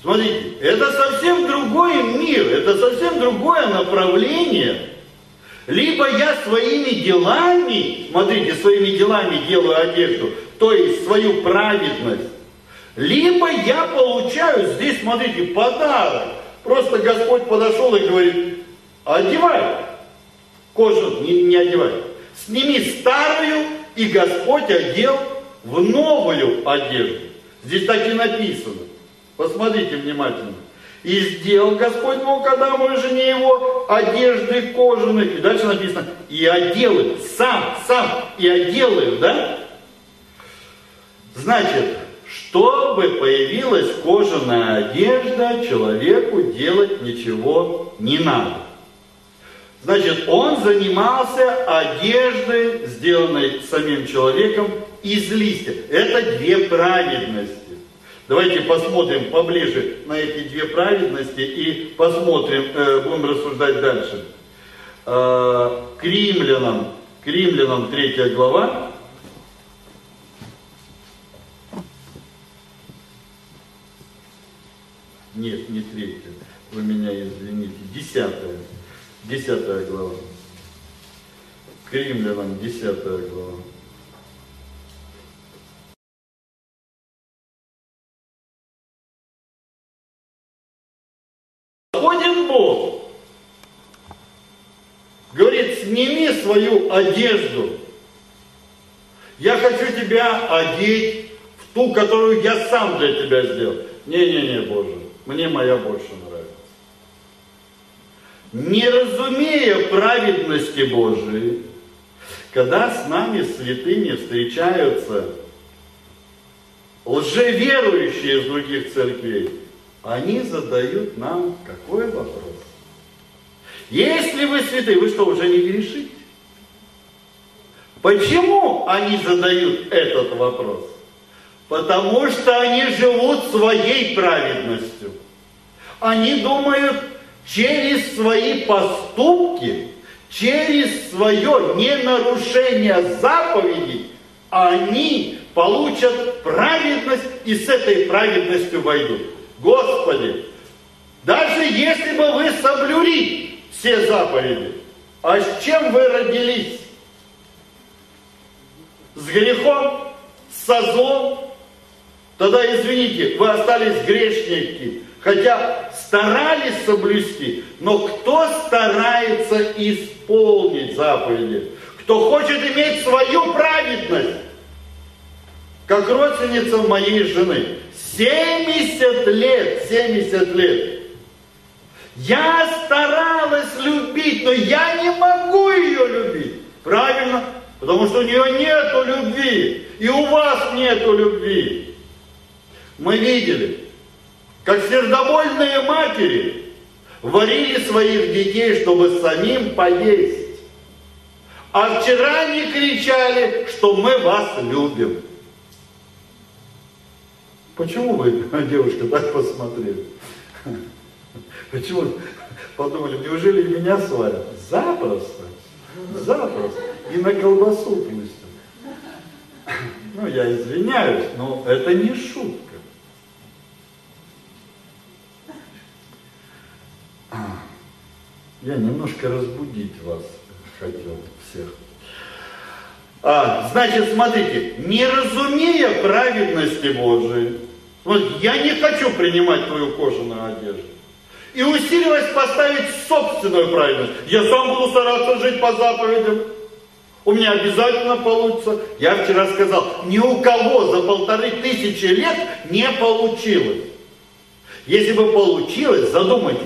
Смотрите, это совсем другой мир, это совсем другое направление. Либо я своими делами, смотрите, своими делами делаю одежду, то есть свою праведность, либо я получаю здесь, смотрите, подарок. Просто Господь подошел и говорит, одевай кожу, не, не одевай. Сними старую, и Господь одел в новую одежду. Здесь так и написано. Посмотрите внимательно. И сделал Господь Бог Адаму и жене его одежды кожаные. И дальше написано, и одел их, сам, сам, и одел их, да? Значит, чтобы появилась кожаная одежда, человеку делать ничего не надо. Значит, он занимался одеждой, сделанной самим человеком из листья. Это две праведности. Давайте посмотрим поближе на эти две праведности и посмотрим, э, будем рассуждать дальше. Э, к римлянам, к римлянам 3 глава. Нет, не третья. Вы меня извините. Десятая. Десятая глава. К римлянам десятая глава. Бог, говорит, сними свою одежду. Я хочу тебя одеть в ту, которую я сам для тебя сделал. Не-не-не, Боже, мне моя больше нравится. Не разумея праведности Божией, когда с нами святыми встречаются лжеверующие из других церквей, они задают нам какой вопрос? Если вы святые, вы что, уже не грешите? Почему они задают этот вопрос? Потому что они живут своей праведностью. Они думают, через свои поступки, через свое ненарушение заповедей, они получат праведность и с этой праведностью войдут. Господи, даже если бы вы соблюли все заповеди, а с чем вы родились? С грехом? Со злом? Тогда, извините, вы остались грешники, хотя старались соблюсти, но кто старается исполнить заповеди? Кто хочет иметь свою праведность? Как родственница моей жены. 70 лет, 70 лет. Я старалась любить, но я не могу ее любить. Правильно? Потому что у нее нету любви. И у вас нету любви. Мы видели, как сердобольные матери варили своих детей, чтобы самим поесть. А вчера они кричали, что мы вас любим. Почему вы, девушка, так посмотрели? Почему подумали, неужели меня сварят? Запросто, запросто. И на колбасу пустят. Ну, я извиняюсь, но это не шутка. Я немножко разбудить вас хотел всех. А, значит, смотрите, не разумея праведности Божией, вот я не хочу принимать твою кожаную одежду. И усиливаясь поставить собственную праведность. Я сам буду стараться жить по заповедям. У меня обязательно получится. Я вчера сказал, ни у кого за полторы тысячи лет не получилось. Если бы получилось, задумайтесь,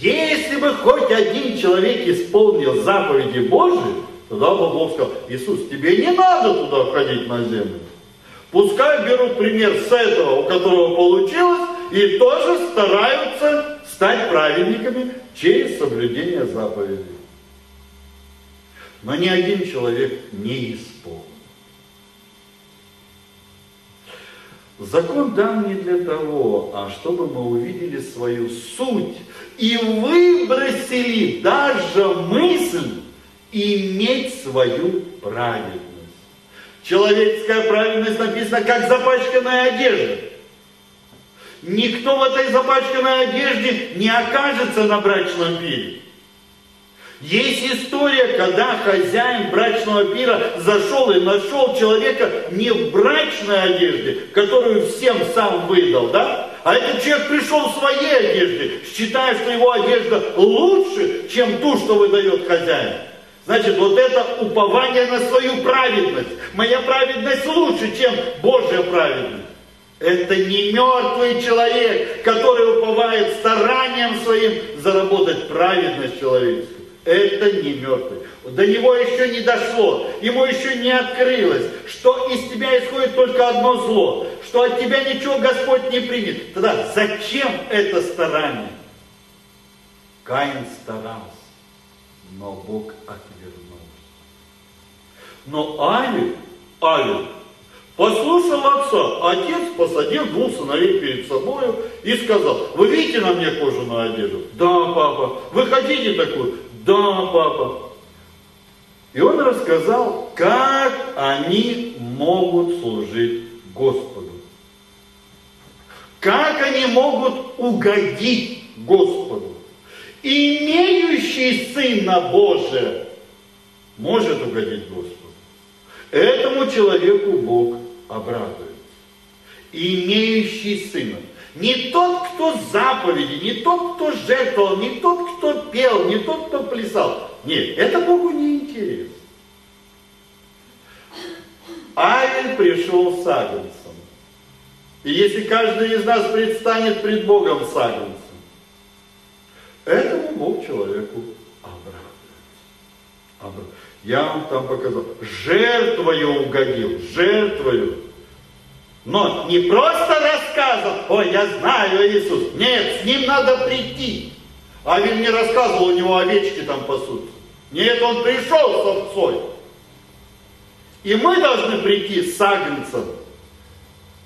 если бы хоть один человек исполнил заповеди Божьи, тогда бы Бог сказал, Иисус, тебе не надо туда ходить на землю. Пускай берут пример с этого, у которого получилось, и тоже стараются стать праведниками через соблюдение заповедей. Но ни один человек не исполнил. Закон дан не для того, а чтобы мы увидели свою суть и выбросили даже мысль иметь свою праведность. Человеческая праведность написана как запачканная одежда. Никто в этой запачканной одежде не окажется на брачном пире. Есть история, когда хозяин брачного пира зашел и нашел человека не в брачной одежде, которую всем сам выдал, да? А этот человек пришел в своей одежде, считая, что его одежда лучше, чем ту, что выдает хозяин. Значит, вот это упование на свою праведность. Моя праведность лучше, чем Божья праведность. Это не мертвый человек, который уповает старанием своим заработать праведность человеческую. Это не мертвый. До него еще не дошло, ему еще не открылось, что из тебя исходит только одно зло, что от тебя ничего Господь не примет. Тогда зачем это старание? Каин старался, но Бог отвернулся. Но Авель, Авель, послушал отца. Отец посадил двух сыновей перед собой и сказал, вы видите на мне кожаную одежду? Да, папа. Вы хотите такую? Да, папа. И он рассказал, как они могут служить Господу. Как они могут угодить Господу. Имеющий Сына Божия может угодить Господу. Этому человеку Бог обрадуется. Имеющий Сына. Не тот, кто заповеди, не тот, кто жертвовал, не тот, кто пел, не тот, кто плясал. Нет, это Богу не интересно. Авель пришел с агнцем. И если каждый из нас предстанет пред Богом с агнцем, этому Бог человеку обрадуется. Я вам там показал. Жертвою угодил, жертвою. Но не просто рассказывал, ой, я знаю Иисус. Нет, с ним надо прийти. Авель не рассказывал, у него овечки там пасутся. Нет, он пришел с овцой. И мы должны прийти с агнцем,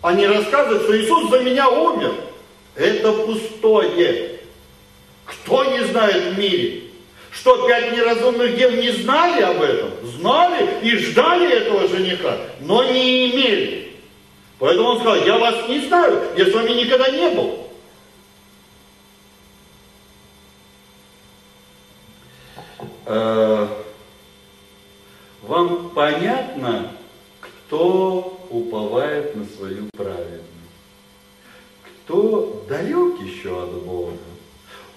а не рассказывать, что Иисус за меня умер. Это пустое. Кто не знает в мире? Что, пять неразумных дев не знали об этом? Знали и ждали этого жениха, но не имели. Поэтому он сказал, я вас не знаю, я с вами никогда не был. Э, вам понятно, кто уповает на свою праведность? Кто далек еще от Бога?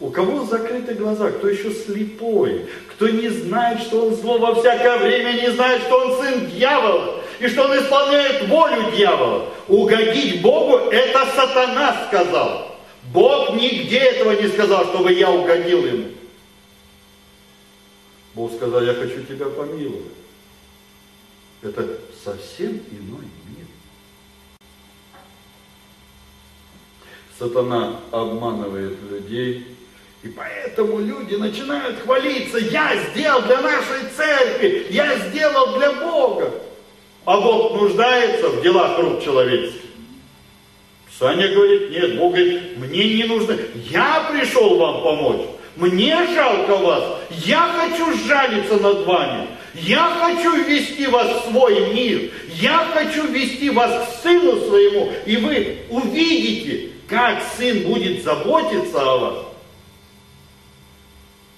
У кого закрыты глаза, кто еще слепой, кто не знает, что он зло во всякое время, не знает, что он сын дьявола, и что он исполняет волю дьявола. Угодить Богу – это сатана сказал. Бог нигде этого не сказал, чтобы я угодил ему. Бог сказал, я хочу тебя помиловать. Это совсем иной мир. Сатана обманывает людей, и поэтому люди начинают хвалиться, я сделал для нашей церкви, я сделал для Бога. А Бог нуждается в делах рук человеческих. Саня говорит, нет, Бог говорит, мне не нужно, я пришел вам помочь. Мне жалко вас, я хочу жалиться над вами. Я хочу ввести вас в свой мир. Я хочу ввести вас к сыну своему. И вы увидите, как сын будет заботиться о вас.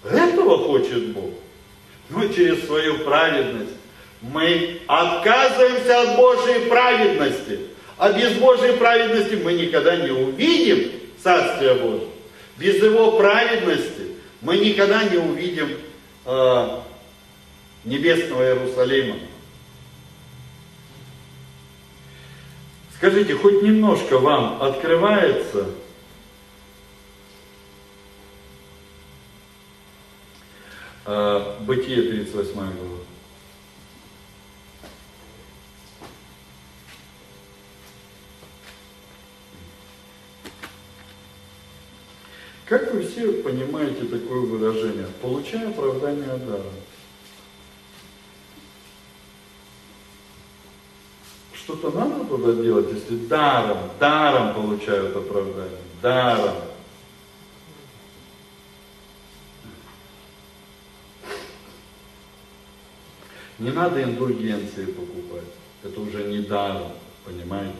Этого хочет Бог. Но через свою праведность мы отказываемся от Божьей праведности. А без Божьей праведности мы никогда не увидим Царствие Божие. Без Его праведности мы никогда не увидим э, небесного Иерусалима. Скажите, хоть немножко вам открывается Бытие 38 глава? Как вы все понимаете такое выражение? Получая оправдание даром. Что-то надо туда делать, если даром, даром получают оправдание, даром. Не надо индульгенции покупать. Это уже не даром, понимаете?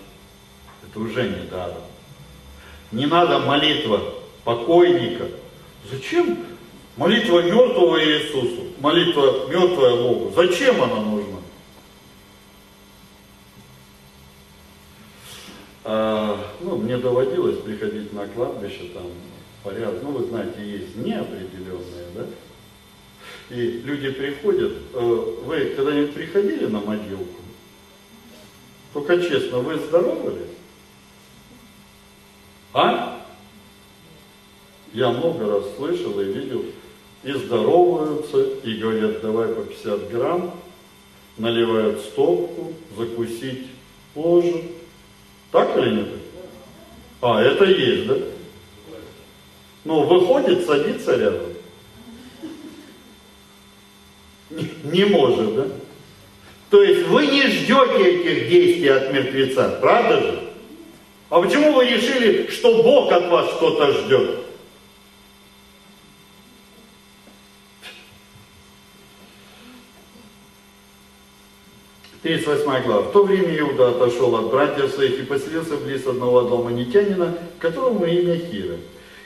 Это уже не даром. Не надо молитва покойника. Зачем молитва мертвого Иисусу, молитва мертвая Богу? Зачем она нужна? А, ну, мне доводилось приходить на кладбище, там порядок, ну, вы знаете, есть неопределенные, да? И люди приходят, э, вы когда-нибудь приходили на могилку? Только честно, вы здоровались? А? Я много раз слышал и видел, и здороваются, и говорят, давай по 50 грамм, наливают стопку, закусить позже. Так или нет? А, это есть, да? Ну, выходит, садится рядом. Не, может, да? То есть вы не ждете этих действий от мертвеца, правда же? А почему вы решили, что Бог от вас что-то ждет? 38 глава. В то время Иуда отошел от братьев своих и поселился близ одного дома нитянина, которому имя Хира.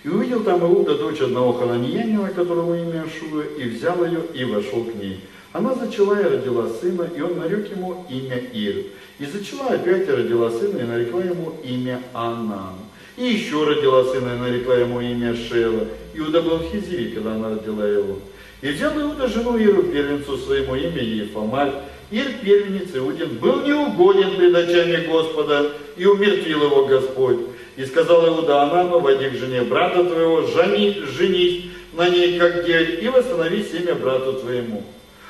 И увидел там Иуда, дочь одного хананьянина, которому имя Шуа, и взял ее и вошел к ней. Она зачала и родила сына, и он нарек ему имя Ир. И зачала опять и родила сына, и нарекла ему имя Анан. И еще родила сына, и нарекла ему имя Шела. Иуда был в Хизире, когда она родила его. И взял Иуда жену Иру, первенцу своему имя Ефамаль, Ир первенец Иудин был неугоден пред очами Господа, и умертвил его Господь. И сказал Иуда Анану, войди к жене брата твоего, жени, женись на ней, как дель, и восстанови семя брату твоему.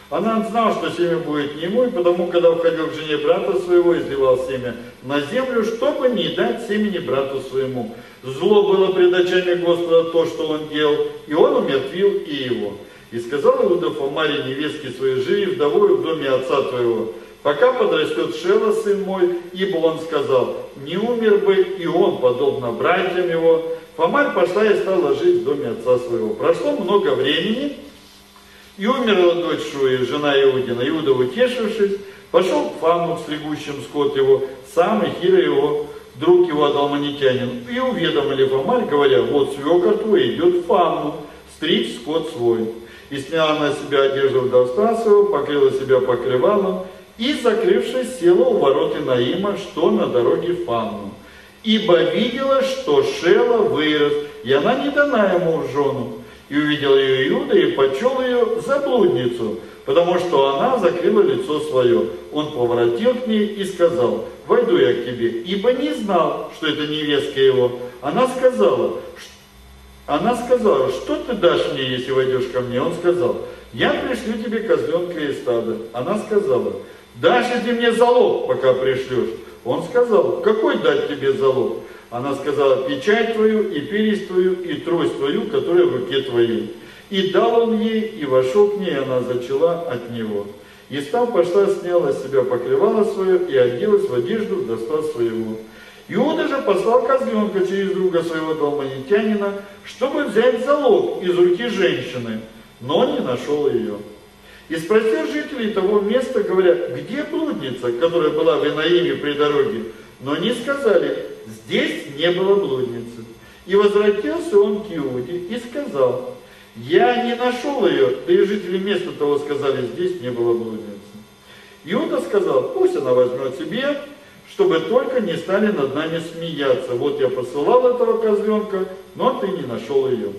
Она знала, что семя будет не ему, и потому, когда уходил к жене брата своего, изливал семя на землю, чтобы не дать семени брату своему. Зло было пред очами Господа то, что он делал, и он умертвил и его. И сказал Иуда Фомаре невестке своей живи вдовою в доме отца твоего, пока подрастет Шела, сын мой, ибо он сказал, не умер бы и он, подобно братьям его. Фомарь пошла и стала жить в доме отца своего. Прошло много времени, и умерла дочь Шуи, жена Иудина. Иуда, утешившись, пошел к Фаму, слегущим скот его, сам и Хира его, друг его Адаманитянин. И уведомили Фомарь, говоря, вот свекор твой идет в Фаму, стричь скот свой. И сняла на себя одежду вдовства своего, покрыла себя покрывалом, и, закрывшись, села у ворот Инаима, что на дороге в. Ибо видела, что Шела вырос, и она не дана ему в жену. И увидел ее Иуда и почел ее за блудницу, потому что она закрыла лицо свое. Он поворотил к ней и сказал, войду я к тебе, ибо не знал, что это невестка его. Она сказала, она сказала, что ты дашь мне, если войдешь ко мне? Он сказал, я пришлю тебе козленка из стада. Она сказала, дашь ты мне залог, пока пришлешь? Он сказал, какой дать тебе залог? Она сказала, печать твою, и пересть твою, и трость твою, которая в руке твоей. И дал он ей, и вошел к ней, и она зачала от него. И став пошла, сняла с себя покрывало свое, и оделась в одежду вдовства своего. Иуда же послал козленка через друга своего долманитянина, чтобы взять залог из руки женщины, но не нашел ее. И спросил жителей того места, говоря, где блудница, которая была в Инаиме при дороге? Но они сказали, здесь не было блудницы. И возвратился он к Иуде и сказал, я не нашел ее, да и жители места того сказали, здесь не было блудницы. Иуда сказал, пусть она возьмет себе, чтобы только не стали над нами смеяться. Вот я посылал этого козленка, но ты не нашел ее.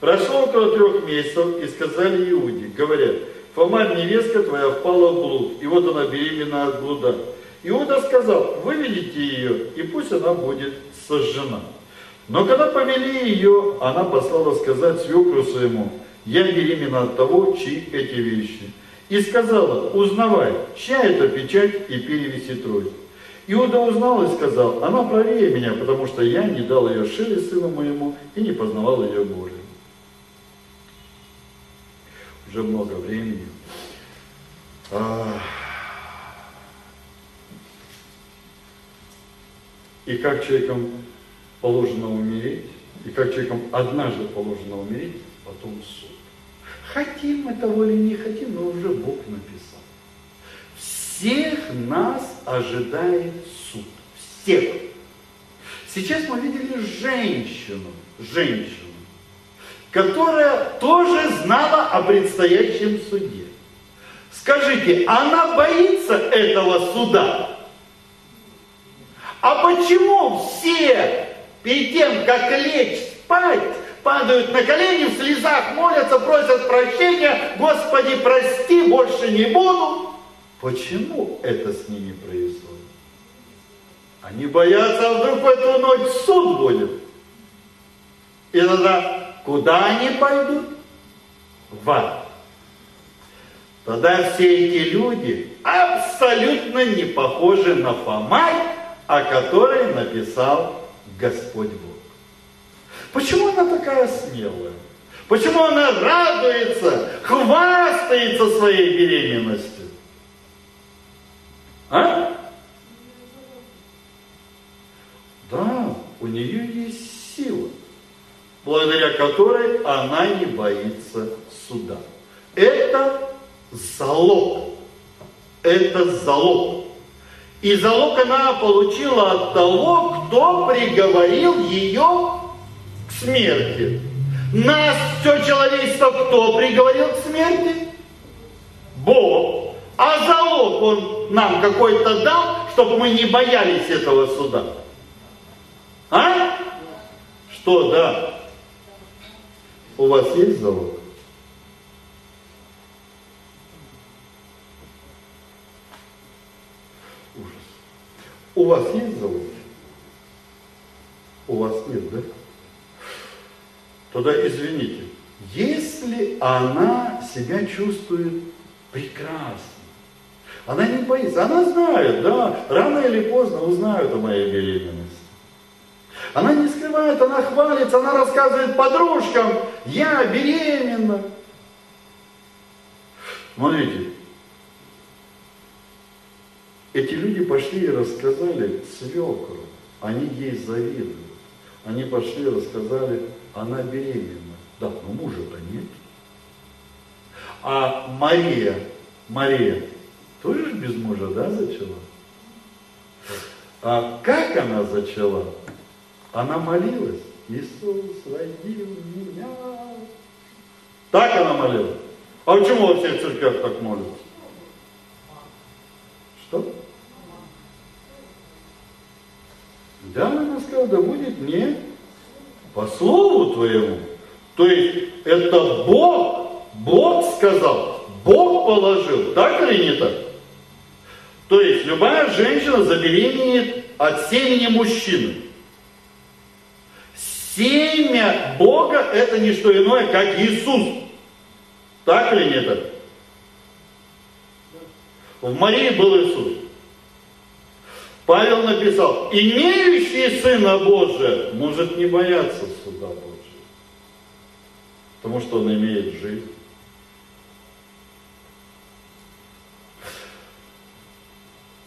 Прошло около трех месяцев, и сказали Иуде, говорят, Фомарь, невестка твоя впала в блуд, и вот она беременна от блуда. Иуда сказал, выведите ее, и пусть она будет сожжена. Но когда повели ее, она послала сказать свекру своему, я беременна от того, чьи эти вещи. И сказала, узнавай, чья это печать и перевеси трость. Иуда узнал и сказал, она правее меня, потому что я не дал ее шире сыну моему и не познавал ее более. Уже много времени. А... И как человеком положено умереть, и как человеком однажды положено умереть, потом суд. Хотим мы того или не хотим, но уже Бог написал. Всех нас ожидает суд. Всех. Сейчас мы видели женщину, женщину, которая тоже знала о предстоящем суде. Скажите, она боится этого суда? А почему все перед тем, как лечь спать, падают на колени, в слезах молятся, просят прощения, Господи, прости, больше не буду? Почему это с ними происходит? Они боятся, а вдруг в эту ночь суд будет. И тогда куда они пойдут? В ад. Тогда все эти люди абсолютно не похожи на Фомай, о которой написал Господь Бог. Почему она такая смелая? Почему она радуется, хвастается своей беременностью? А? Да, у нее есть сила, благодаря которой она не боится суда. Это залог. Это залог. И залог она получила от того, кто приговорил ее к смерти. Нас, все человечество, кто приговорил к смерти? Бог. А залог он нам какой-то дал, чтобы мы не боялись этого суда. А? Что, да? У вас есть залог? У вас есть залог? У вас нет, да? Тогда извините, Если она себя чувствует прекрасно, она не боится, она знает, да, рано или поздно узнают о моей беременности. Она не скрывает, она хвалится, она рассказывает подружкам, я беременна. Смотрите, эти люди пошли и рассказали свекру, они ей завидуют. Они пошли и рассказали, она беременна. Да, но мужа-то нет. А Мария, Мария, тоже без мужа, да, зачала? А как она зачала? Она молилась. Иисус, роди меня. Так она молилась. А почему во всех так молятся? Что? Да, она сказала, да будет мне по слову твоему. То есть это Бог, Бог сказал, Бог положил, так или не так? То есть любая женщина забеременеет от семени мужчины. Семя Бога это не что иное, как Иисус. Так или не так? В Марии был Иисус. Павел написал, имеющий Сына Божия может не бояться суда Божия, потому что он имеет жизнь.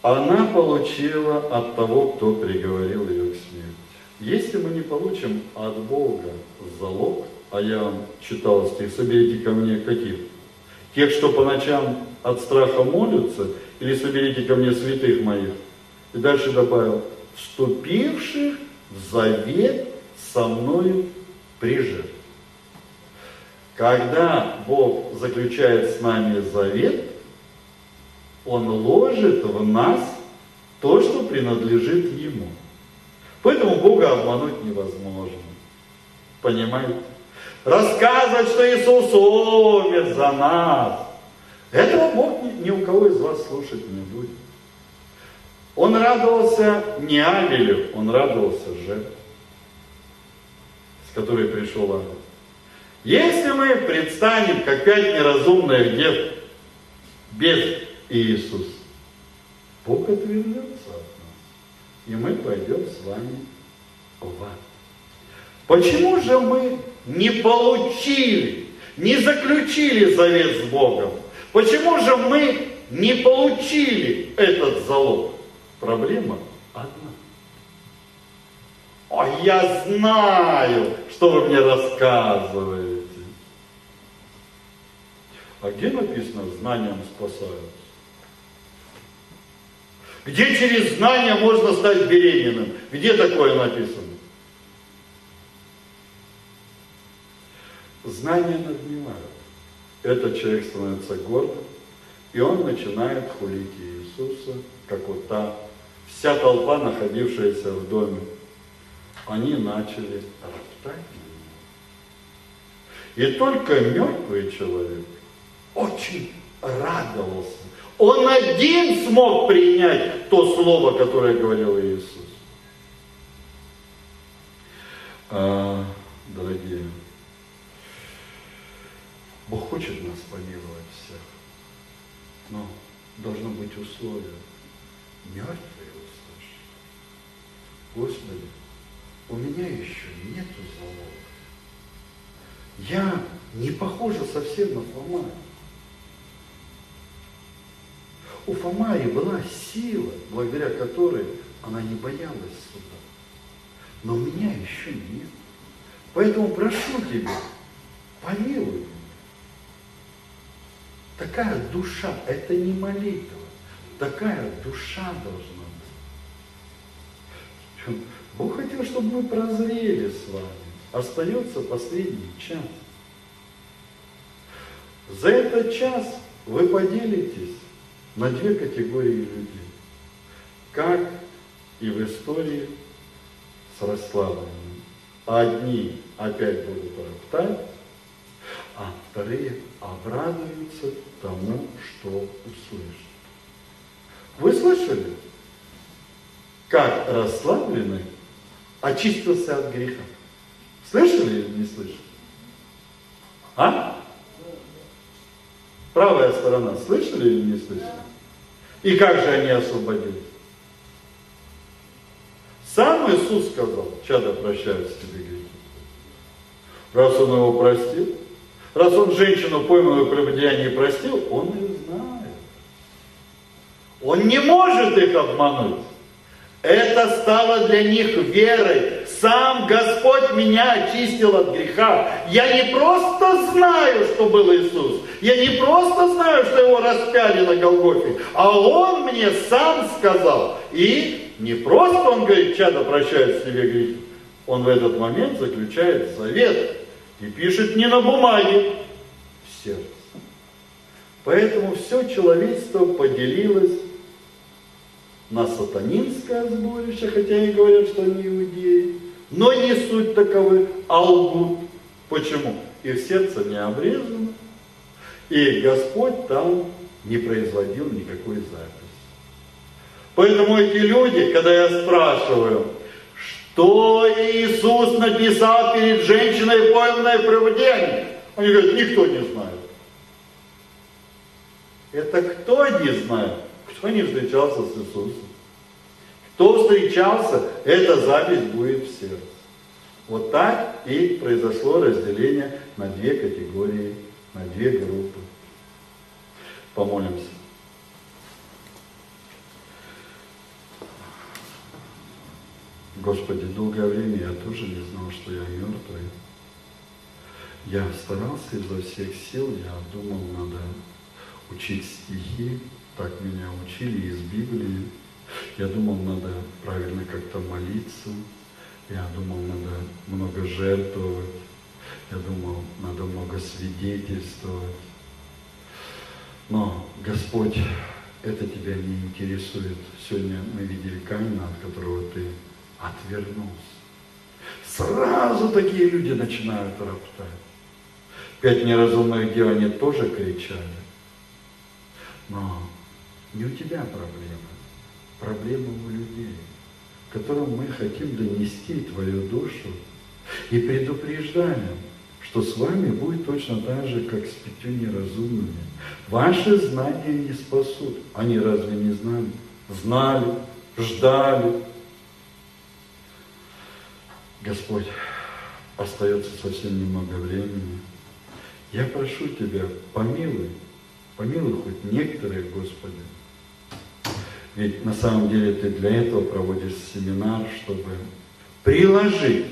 Она получила от того, кто приговорил ее к смерти. Если мы не получим от Бога залог, а я вам читал стих, соберите ко мне каких? Тех, что по ночам от страха молятся, или соберите ко мне святых моих – и дальше добавил, вступивших в завет со мною прижив. Когда Бог заключает с нами завет, Он ложит в нас то, что принадлежит Ему. Поэтому Бога обмануть невозможно. Понимаете? Рассказывать, что Иисус умер за нас. Этого Бог ни у кого из вас слушать не будет. Он радовался не Авелю, он радовался жертве, с которой пришел ангел. Если мы предстанем, как пять неразумных дев, без Иисуса, Бог отвернется от нас, и мы пойдем с вами в ад. Почему же мы не получили, не заключили завет с Богом? Почему же мы не получили этот залог? Проблема одна. О, я знаю, что вы мне рассказываете. А где написано знанием спасаются? Где через знание можно стать беременным? Где такое написано? Знания надмевают. Этот человек становится гордым, и он начинает хулить Иисуса, как вот та вся толпа, находившаяся в доме, они начали роптать. И только мертвый человек очень радовался. Он один смог принять то слово, которое говорил Иисус. А, дорогие, Бог хочет нас помиловать всех, но должно быть условие. Мертвый Господи, у меня еще нету залога. Я не похожа совсем на Фома. У Фомаи была сила, благодаря которой она не боялась суда. Но у меня еще нет. Поэтому прошу тебя, помилуй меня. Такая душа, это не молитва, такая душа должна Бог хотел, чтобы мы прозрели с вами. Остается последний час. За этот час вы поделитесь на две категории людей. Как и в истории с расслабленным. Одни опять будут роптать, а вторые обрадуются тому, что услышат. Вы слышали? Как расслабленный очистился от греха. Слышали или не слышали? А? Правая сторона, слышали или не слышали? И как же они освободились? Сам Иисус сказал, чадо прощаются тебе грехи. Раз он его простил, раз он женщину пойманную в прелюбодеянии простил, он ее знает. Он не может их обмануть. Это стало для них верой. Сам Господь меня очистил от греха. Я не просто знаю, что был Иисус. Я не просто знаю, что его распяли на Голгофе. А Он мне сам сказал. И не просто Он говорит, чадо прощает себе грехи. Он в этот момент заключает завет. И пишет не на бумаге, в сердце. Поэтому все человечество поделилось на сатанинское сборище, хотя они говорят, что они иудеи, но не суть таковы, а лгут. Почему? Их сердце не обрезано, и Господь там не производил никакой записи. Поэтому эти люди, когда я спрашиваю, что Иисус написал перед женщиной, пойманной в проводении, они говорят, никто не знает. Это кто не знает? Кто не встречался с Иисусом? Кто встречался, эта запись будет в сердце. Вот так и произошло разделение на две категории, на две группы. Помолимся. Господи, долгое время я тоже не знал, что я мертвый. Я старался изо всех сил, я думал, надо учить стихи, так меня учили из Библии. Я думал, надо правильно как-то молиться. Я думал, надо много жертвовать. Я думал, надо много свидетельствовать. Но, Господь, это тебя не интересует. Сегодня мы видели Каина, от которого ты отвернулся. Сразу такие люди начинают роптать. Пять неразумных дел они тоже кричали. Но не у тебя проблема, проблема у людей, которым мы хотим донести твою душу и предупреждаем, что с вами будет точно так же, как с пятью неразумными. Ваши знания не спасут. Они разве не знали? Знали, ждали. Господь, остается совсем немного времени. Я прошу Тебя, помилуй, помилуй хоть некоторые, Господи, ведь на самом деле ты для этого проводишь семинар, чтобы приложить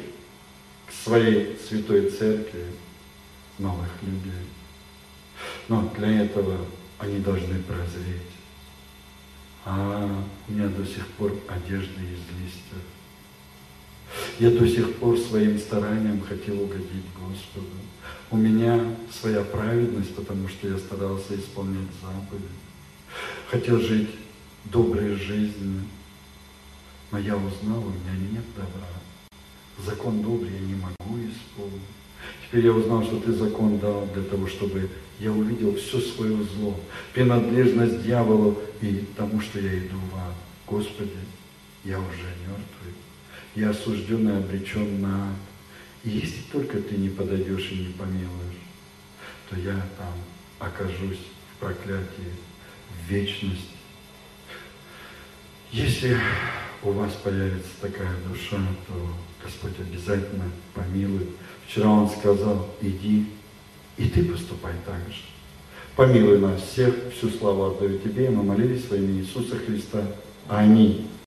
к своей святой церкви новых людей. Но для этого они должны прозреть. А у меня до сих пор одежда из листьев. Я до сих пор своим старанием хотел угодить Господу. У меня своя праведность, потому что я старался исполнять заповеди. Хотел жить доброй жизни. Но я узнал, у меня нет добра. Закон добрый я не могу исполнить. Теперь я узнал, что ты закон дал для того, чтобы я увидел все свое зло, принадлежность дьяволу и тому, что я иду в ад. Господи, я уже мертвый, я осужден и обречен на ад. И если только ты не подойдешь и не помилуешь, то я там окажусь в проклятии, в вечности. Если у вас появится такая душа, то Господь обязательно помилует. Вчера Он сказал, иди, и ты поступай так же. Помилуй нас всех, всю славу отдаю Тебе, и мы молились во имя Иисуса Христа. Аминь.